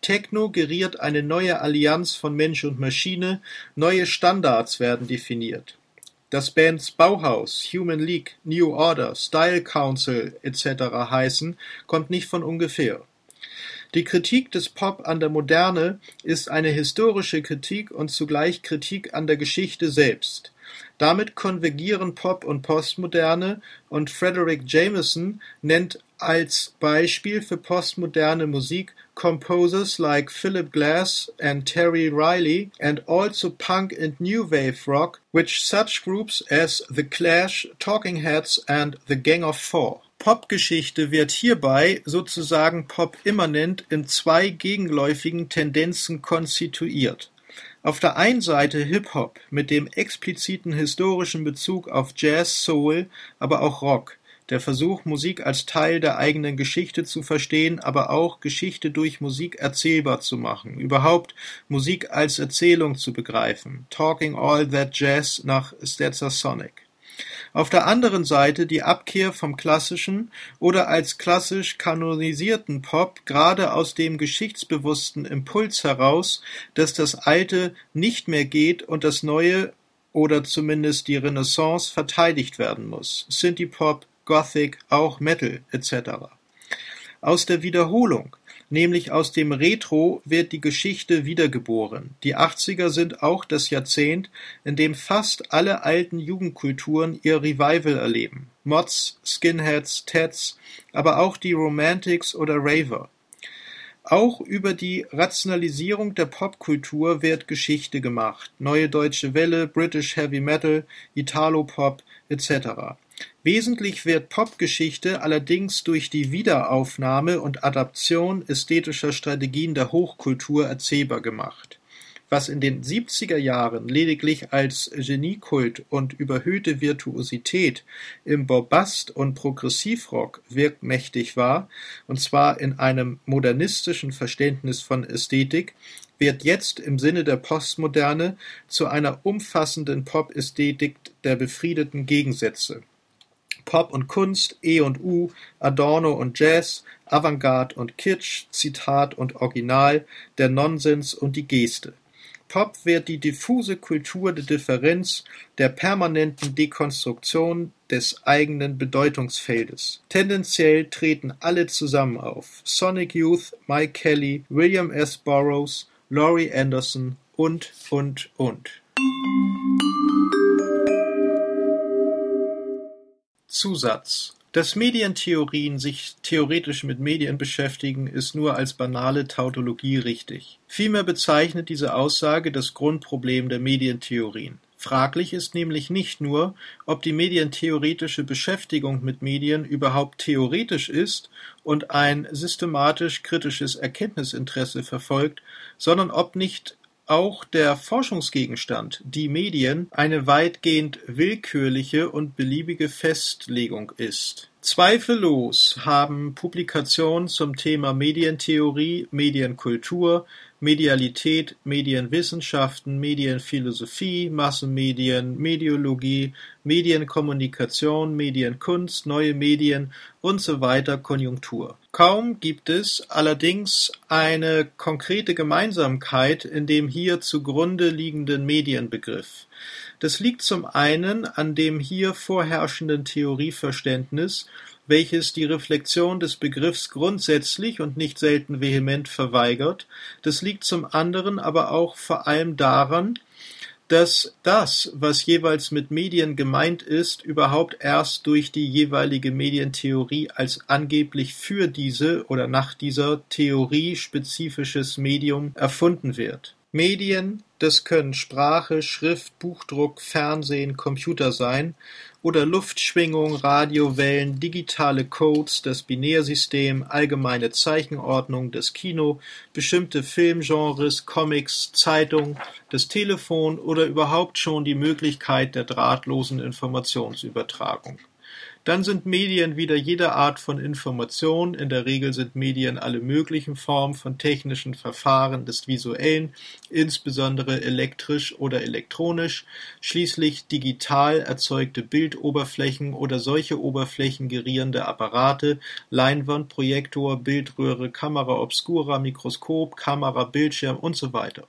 Techno geriert eine neue Allianz von Mensch und Maschine, neue Standards werden definiert. Dass Bands Bauhaus, Human League, New Order, Style Council etc. heißen, kommt nicht von ungefähr. Die Kritik des Pop an der Moderne ist eine historische Kritik und zugleich Kritik an der Geschichte selbst. Damit konvergieren Pop und Postmoderne, und Frederick Jameson nennt als Beispiel für postmoderne Musik composers like Philip Glass and Terry Riley, and also punk and new wave rock, which such groups as The Clash, Talking Heads and The Gang of Four. Popgeschichte wird hierbei sozusagen pop-immanent in zwei gegenläufigen Tendenzen konstituiert: Auf der einen Seite Hip-Hop mit dem expliziten historischen Bezug auf Jazz, Soul, aber auch Rock, der Versuch, Musik als Teil der eigenen Geschichte zu verstehen, aber auch Geschichte durch Musik erzählbar zu machen, überhaupt Musik als Erzählung zu begreifen. Talking All That Jazz nach Sonic. Auf der anderen Seite die Abkehr vom klassischen oder als klassisch kanonisierten Pop gerade aus dem geschichtsbewussten Impuls heraus, dass das Alte nicht mehr geht und das Neue oder zumindest die Renaissance verteidigt werden muss. Synthie-Pop, Gothic, auch Metal etc. Aus der Wiederholung, nämlich aus dem Retro, wird die Geschichte wiedergeboren. Die 80er sind auch das Jahrzehnt, in dem fast alle alten Jugendkulturen ihr Revival erleben. Mods, Skinheads, Tats, aber auch die Romantics oder Raver. Auch über die Rationalisierung der Popkultur wird Geschichte gemacht. Neue Deutsche Welle, British Heavy Metal, Italo-Pop etc. Wesentlich wird Popgeschichte allerdings durch die Wiederaufnahme und Adaption ästhetischer Strategien der Hochkultur erzählbar gemacht. Was in den 70er Jahren lediglich als Geniekult und überhöhte Virtuosität im Bombast und Progressivrock wirkmächtig war, und zwar in einem modernistischen Verständnis von Ästhetik, wird jetzt im Sinne der Postmoderne zu einer umfassenden Pop-Ästhetik der befriedeten Gegensätze. Pop und Kunst, E und U, Adorno und Jazz, Avantgarde und Kitsch, Zitat und Original, der Nonsens und die Geste. Pop wird die diffuse Kultur der Differenz, der permanenten Dekonstruktion des eigenen Bedeutungsfeldes. Tendenziell treten alle zusammen auf. Sonic Youth, Mike Kelly, William S. Burroughs, Laurie Anderson und, und, und. Zusatz Dass Medientheorien sich theoretisch mit Medien beschäftigen, ist nur als banale Tautologie richtig. Vielmehr bezeichnet diese Aussage das Grundproblem der Medientheorien. Fraglich ist nämlich nicht nur, ob die medientheoretische Beschäftigung mit Medien überhaupt theoretisch ist und ein systematisch kritisches Erkenntnisinteresse verfolgt, sondern ob nicht auch der Forschungsgegenstand, die Medien, eine weitgehend willkürliche und beliebige Festlegung ist. Zweifellos haben Publikationen zum Thema Medientheorie, Medienkultur, Medialität, Medienwissenschaften, Medienphilosophie, Massenmedien, Mediologie, Medienkommunikation, Medienkunst, neue Medien und so weiter Konjunktur. Kaum gibt es allerdings eine konkrete Gemeinsamkeit in dem hier zugrunde liegenden Medienbegriff. Das liegt zum einen an dem hier vorherrschenden Theorieverständnis welches die Reflexion des Begriffs grundsätzlich und nicht selten vehement verweigert, das liegt zum anderen aber auch vor allem daran, dass das, was jeweils mit Medien gemeint ist, überhaupt erst durch die jeweilige Medientheorie als angeblich für diese oder nach dieser Theorie spezifisches Medium erfunden wird. Medien, das können Sprache, Schrift, Buchdruck, Fernsehen, Computer sein oder Luftschwingung, Radiowellen, digitale Codes, das Binärsystem, allgemeine Zeichenordnung, das Kino, bestimmte Filmgenres, Comics, Zeitung, das Telefon oder überhaupt schon die Möglichkeit der drahtlosen Informationsübertragung dann sind Medien wieder jede Art von Information, in der Regel sind Medien alle möglichen Formen von technischen Verfahren des Visuellen, insbesondere elektrisch oder elektronisch, schließlich digital erzeugte Bildoberflächen oder solche Oberflächen gerierende Apparate, Leinwand, Projektor, Bildröhre, Kamera obscura, Mikroskop, Kamera, Bildschirm und so weiter.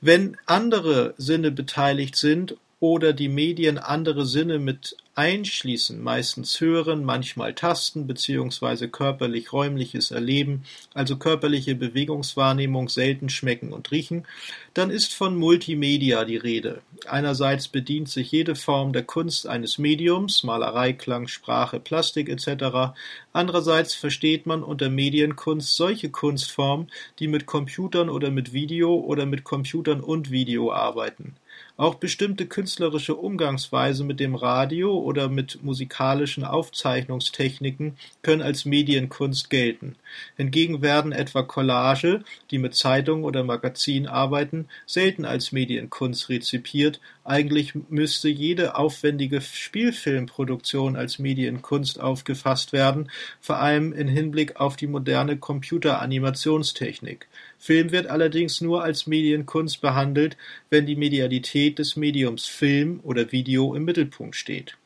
Wenn andere Sinne beteiligt sind oder die Medien andere Sinne mit einschließen, meistens Hören, manchmal Tasten beziehungsweise körperlich-räumliches Erleben, also körperliche Bewegungswahrnehmung, selten Schmecken und Riechen, dann ist von Multimedia die Rede. Einerseits bedient sich jede Form der Kunst eines Mediums, Malerei, Klang, Sprache, Plastik etc. Andererseits versteht man unter Medienkunst solche Kunstformen, die mit Computern oder mit Video oder mit Computern und Video arbeiten. Auch bestimmte künstlerische Umgangsweise mit dem Radio oder mit musikalischen Aufzeichnungstechniken können als Medienkunst gelten. Hingegen werden etwa Collage, die mit Zeitungen oder Magazinen arbeiten, selten als Medienkunst rezipiert, eigentlich müsste jede aufwendige Spielfilmproduktion als Medienkunst aufgefasst werden, vor allem in Hinblick auf die moderne Computeranimationstechnik. Film wird allerdings nur als Medienkunst behandelt, wenn die Medialität des Mediums Film oder Video im Mittelpunkt steht.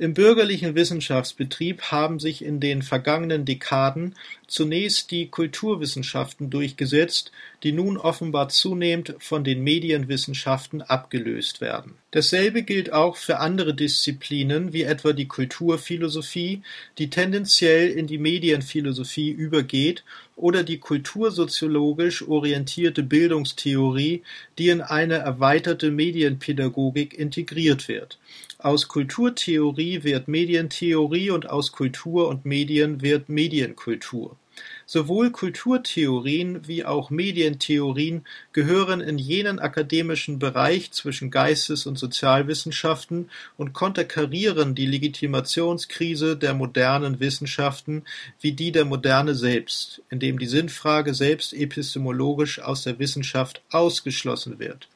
Im bürgerlichen Wissenschaftsbetrieb haben sich in den vergangenen Dekaden zunächst die Kulturwissenschaften durchgesetzt, die nun offenbar zunehmend von den Medienwissenschaften abgelöst werden. Dasselbe gilt auch für andere Disziplinen wie etwa die Kulturphilosophie, die tendenziell in die Medienphilosophie übergeht, oder die kultursoziologisch orientierte Bildungstheorie, die in eine erweiterte Medienpädagogik integriert wird. Aus Kulturtheorie wird Medientheorie und aus Kultur und Medien wird Medienkultur. Sowohl Kulturtheorien wie auch Medientheorien gehören in jenen akademischen Bereich zwischen Geistes- und Sozialwissenschaften und konterkarieren die Legitimationskrise der modernen Wissenschaften wie die der Moderne selbst, indem die Sinnfrage selbst epistemologisch aus der Wissenschaft ausgeschlossen wird.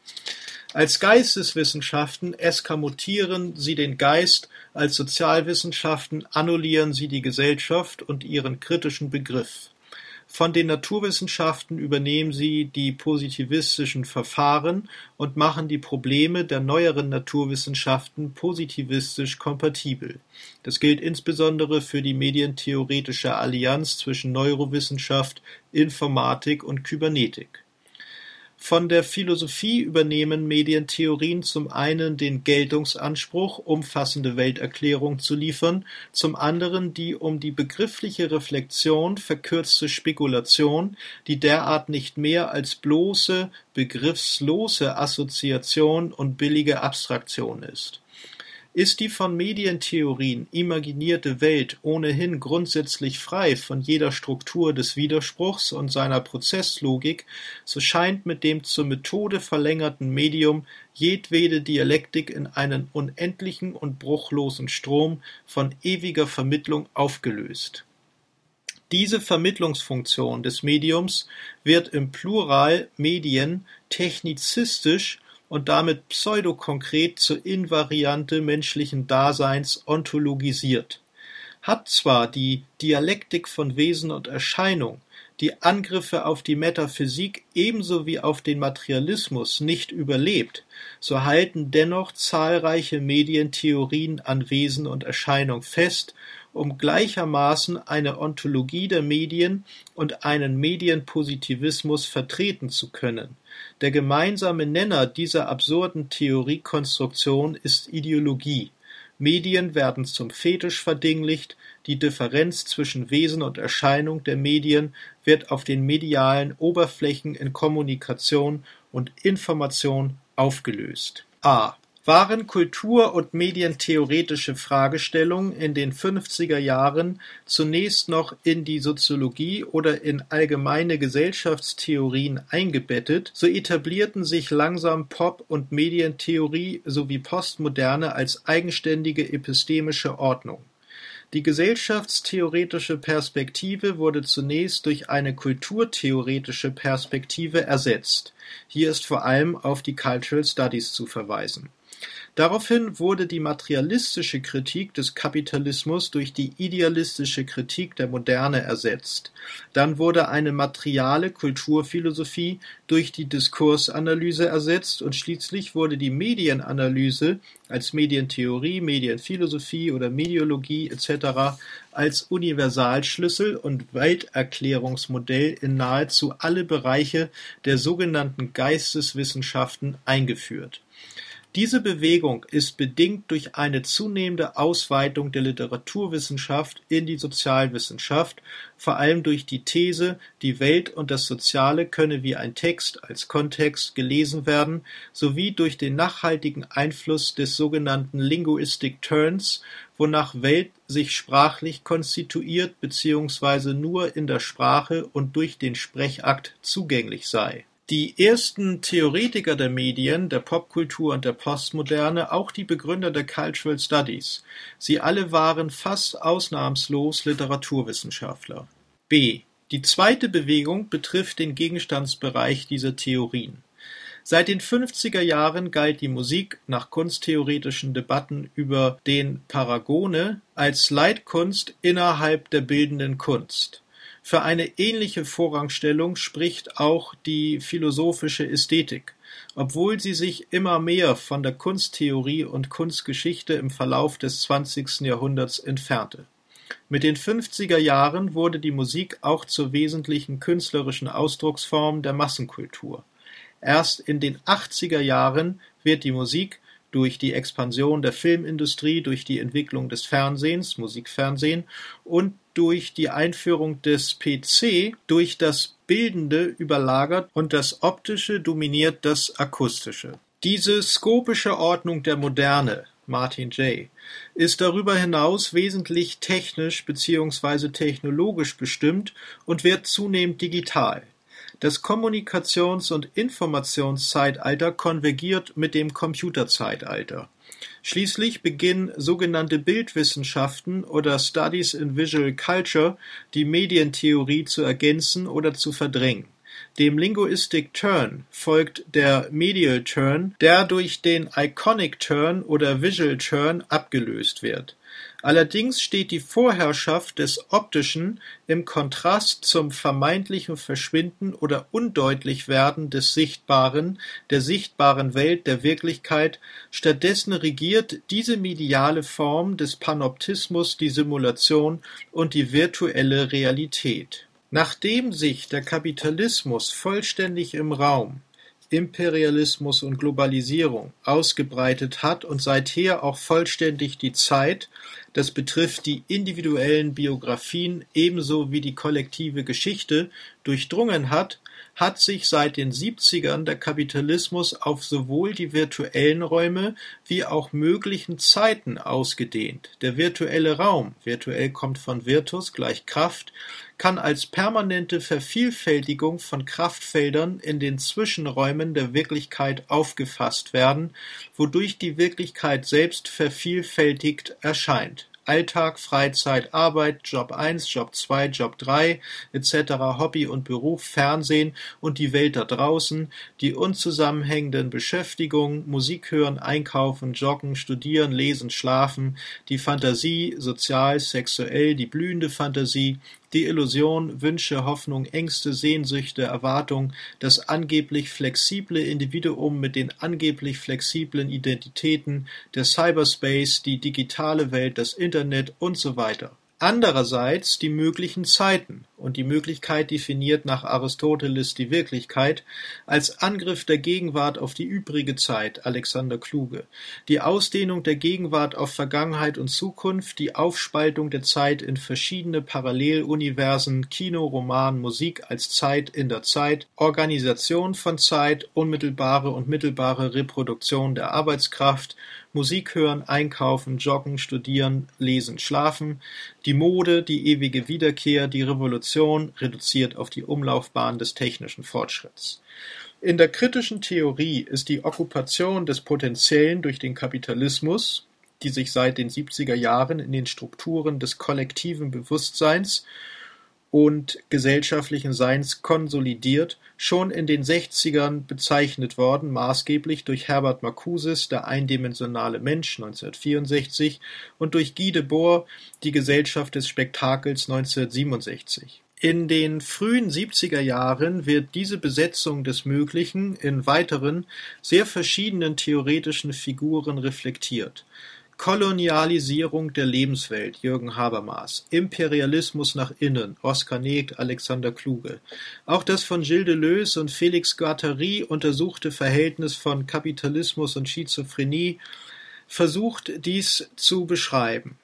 Als Geisteswissenschaften eskamotieren sie den Geist, als Sozialwissenschaften annullieren sie die Gesellschaft und ihren kritischen Begriff. Von den Naturwissenschaften übernehmen sie die positivistischen Verfahren und machen die Probleme der neueren Naturwissenschaften positivistisch kompatibel. Das gilt insbesondere für die medientheoretische Allianz zwischen Neurowissenschaft, Informatik und Kybernetik. Von der Philosophie übernehmen Medientheorien zum einen den Geltungsanspruch, umfassende Welterklärungen zu liefern, zum anderen die um die begriffliche Reflexion verkürzte Spekulation, die derart nicht mehr als bloße, begriffslose Assoziation und billige Abstraktion ist ist die von Medientheorien imaginierte Welt ohnehin grundsätzlich frei von jeder Struktur des Widerspruchs und seiner Prozesslogik, so scheint mit dem zur Methode verlängerten Medium jedwede Dialektik in einen unendlichen und bruchlosen Strom von ewiger Vermittlung aufgelöst. Diese Vermittlungsfunktion des Mediums wird im Plural Medien technizistisch und damit pseudokonkret zur Invariante menschlichen Daseins ontologisiert. Hat zwar die Dialektik von Wesen und Erscheinung die Angriffe auf die Metaphysik ebenso wie auf den Materialismus nicht überlebt, so halten dennoch zahlreiche Medientheorien an Wesen und Erscheinung fest, um gleichermaßen eine Ontologie der Medien und einen Medienpositivismus vertreten zu können. Der gemeinsame Nenner dieser absurden Theoriekonstruktion ist Ideologie. Medien werden zum Fetisch verdinglicht, die Differenz zwischen Wesen und Erscheinung der Medien wird auf den medialen Oberflächen in Kommunikation und Information aufgelöst. A waren Kultur- und medientheoretische Fragestellungen in den 50er Jahren zunächst noch in die Soziologie oder in allgemeine Gesellschaftstheorien eingebettet, so etablierten sich langsam Pop- und Medientheorie sowie Postmoderne als eigenständige epistemische Ordnung. Die gesellschaftstheoretische Perspektive wurde zunächst durch eine kulturtheoretische Perspektive ersetzt. Hier ist vor allem auf die Cultural Studies zu verweisen Daraufhin wurde die materialistische Kritik des Kapitalismus durch die idealistische Kritik der Moderne ersetzt. Dann wurde eine materiale Kulturphilosophie durch die Diskursanalyse ersetzt und schließlich wurde die Medienanalyse als Medientheorie, Medienphilosophie oder Mediologie etc. als Universalschlüssel und Welterklärungsmodell in nahezu alle Bereiche der sogenannten Geisteswissenschaften eingeführt diese Bewegung ist bedingt durch eine zunehmende Ausweitung der Literaturwissenschaft in die Sozialwissenschaft, vor allem durch die These, die Welt und das Soziale könne wie ein Text als Kontext gelesen werden, sowie durch den nachhaltigen Einfluss des sogenannten Linguistic Turns, wonach Welt sich sprachlich konstituiert bzw. nur in der Sprache und durch den Sprechakt zugänglich sei Die ersten Theoretiker der Medien, der Popkultur und der Postmoderne, auch die Begründer der Cultural Studies, sie alle waren fast ausnahmslos Literaturwissenschaftler. B. Die zweite Bewegung betrifft den Gegenstandsbereich dieser Theorien. Seit den 50er Jahren galt die Musik nach kunsttheoretischen Debatten über den Paragone als Leitkunst innerhalb der bildenden Kunst. Für eine ähnliche Vorrangstellung spricht auch die philosophische Ästhetik, obwohl sie sich immer mehr von der Kunsttheorie und Kunstgeschichte im Verlauf des 20. Jahrhunderts entfernte. Mit den 50er Jahren wurde die Musik auch zur wesentlichen künstlerischen Ausdrucksform der Massenkultur. Erst in den 80er Jahren wird die Musik durch die Expansion der Filmindustrie, durch die Entwicklung des Fernsehens (Musikfernsehen) und durch die Einführung des PC durch das Bildende überlagert und das Optische dominiert das Akustische. Diese skopische Ordnung der Moderne (Martin J.) ist darüber hinaus wesentlich technisch bzw. technologisch bestimmt und wird zunehmend digital das Kommunikations- und Informationszeitalter konvergiert mit dem Computerzeitalter. Schließlich beginnen sogenannte Bildwissenschaften oder Studies in Visual Culture die Medientheorie zu ergänzen oder zu verdrängen. Dem Linguistic Turn folgt der Medial Turn, der durch den Iconic Turn oder Visual Turn abgelöst wird Allerdings steht die Vorherrschaft des Optischen im Kontrast zum vermeintlichen Verschwinden oder Undeutlichwerden des Sichtbaren, der sichtbaren Welt, der Wirklichkeit, stattdessen regiert diese mediale Form des Panoptismus die Simulation und die virtuelle Realität. Nachdem sich der Kapitalismus vollständig im Raum Imperialismus und Globalisierung ausgebreitet hat und seither auch vollständig die Zeit, das betrifft die individuellen Biografien ebenso wie die kollektive Geschichte, durchdrungen hat, hat sich seit den Siebzigern der Kapitalismus auf sowohl die virtuellen Räume wie auch möglichen Zeiten ausgedehnt. Der virtuelle Raum (virtuell kommt von virtus gleich Kraft) kann als permanente Vervielfältigung von Kraftfeldern in den Zwischenräumen der Wirklichkeit aufgefasst werden, wodurch die Wirklichkeit selbst vervielfältigt erscheint Alltag, Freizeit, Arbeit, Job 1, Job 2, Job 3 etc., Hobby und Beruf, Fernsehen und die Welt da draußen, die unzusammenhängenden Beschäftigungen, Musik hören, einkaufen, joggen, studieren, lesen, schlafen, die Fantasie, sozial, sexuell, die blühende Fantasie, die Illusion, Wünsche, Hoffnung, Ängste, Sehnsüchte, Erwartung, das angeblich flexible Individuum mit den angeblich flexiblen Identitäten, der Cyberspace, die digitale Welt, das Internet und so weiter Andererseits die möglichen Zeiten. Und die Möglichkeit definiert nach Aristoteles die Wirklichkeit als Angriff der Gegenwart auf die übrige Zeit Alexander Kluge, die Ausdehnung der Gegenwart auf Vergangenheit und Zukunft, die Aufspaltung der Zeit in verschiedene Paralleluniversen Kino, Roman, Musik als Zeit in der Zeit, Organisation von Zeit, unmittelbare und mittelbare Reproduktion der Arbeitskraft Musik hören, einkaufen, joggen, studieren, lesen, schlafen, die Mode, die ewige Wiederkehr, die Revolution, reduziert auf die Umlaufbahn des technischen Fortschritts. In der kritischen Theorie ist die Okkupation des Potenziellen durch den Kapitalismus, die sich seit den 70er Jahren in den Strukturen des kollektiven Bewusstseins und gesellschaftlichen Seins konsolidiert, schon in den Sechzigern bezeichnet worden, maßgeblich durch Herbert Marcuses Der eindimensionale Mensch (1964) und durch Guy Debord Die Gesellschaft des Spektakels (1967). In den frühen 70er Jahren wird diese Besetzung des Möglichen in weiteren, sehr verschiedenen theoretischen Figuren reflektiert Kolonialisierung der Lebenswelt Jürgen Habermas, Imperialismus nach innen Oskar Negt, Alexander Kluge. Auch das von Gilles Deleuze und Felix Guattari untersuchte Verhältnis von Kapitalismus und Schizophrenie versucht dies zu beschreiben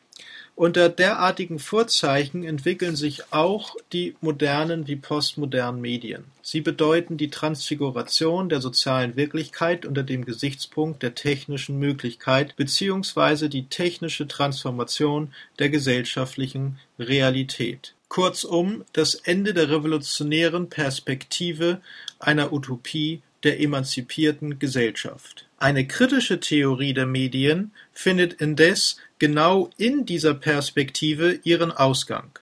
unter derartigen Vorzeichen entwickeln sich auch die modernen wie postmodernen Medien. Sie bedeuten die Transfiguration der sozialen Wirklichkeit unter dem Gesichtspunkt der technischen Möglichkeit beziehungsweise die technische Transformation der gesellschaftlichen Realität. kurzum das Ende der revolutionären Perspektive einer Utopie der emanzipierten Gesellschaft. Eine kritische Theorie der Medien findet indes genau in dieser Perspektive ihren Ausgang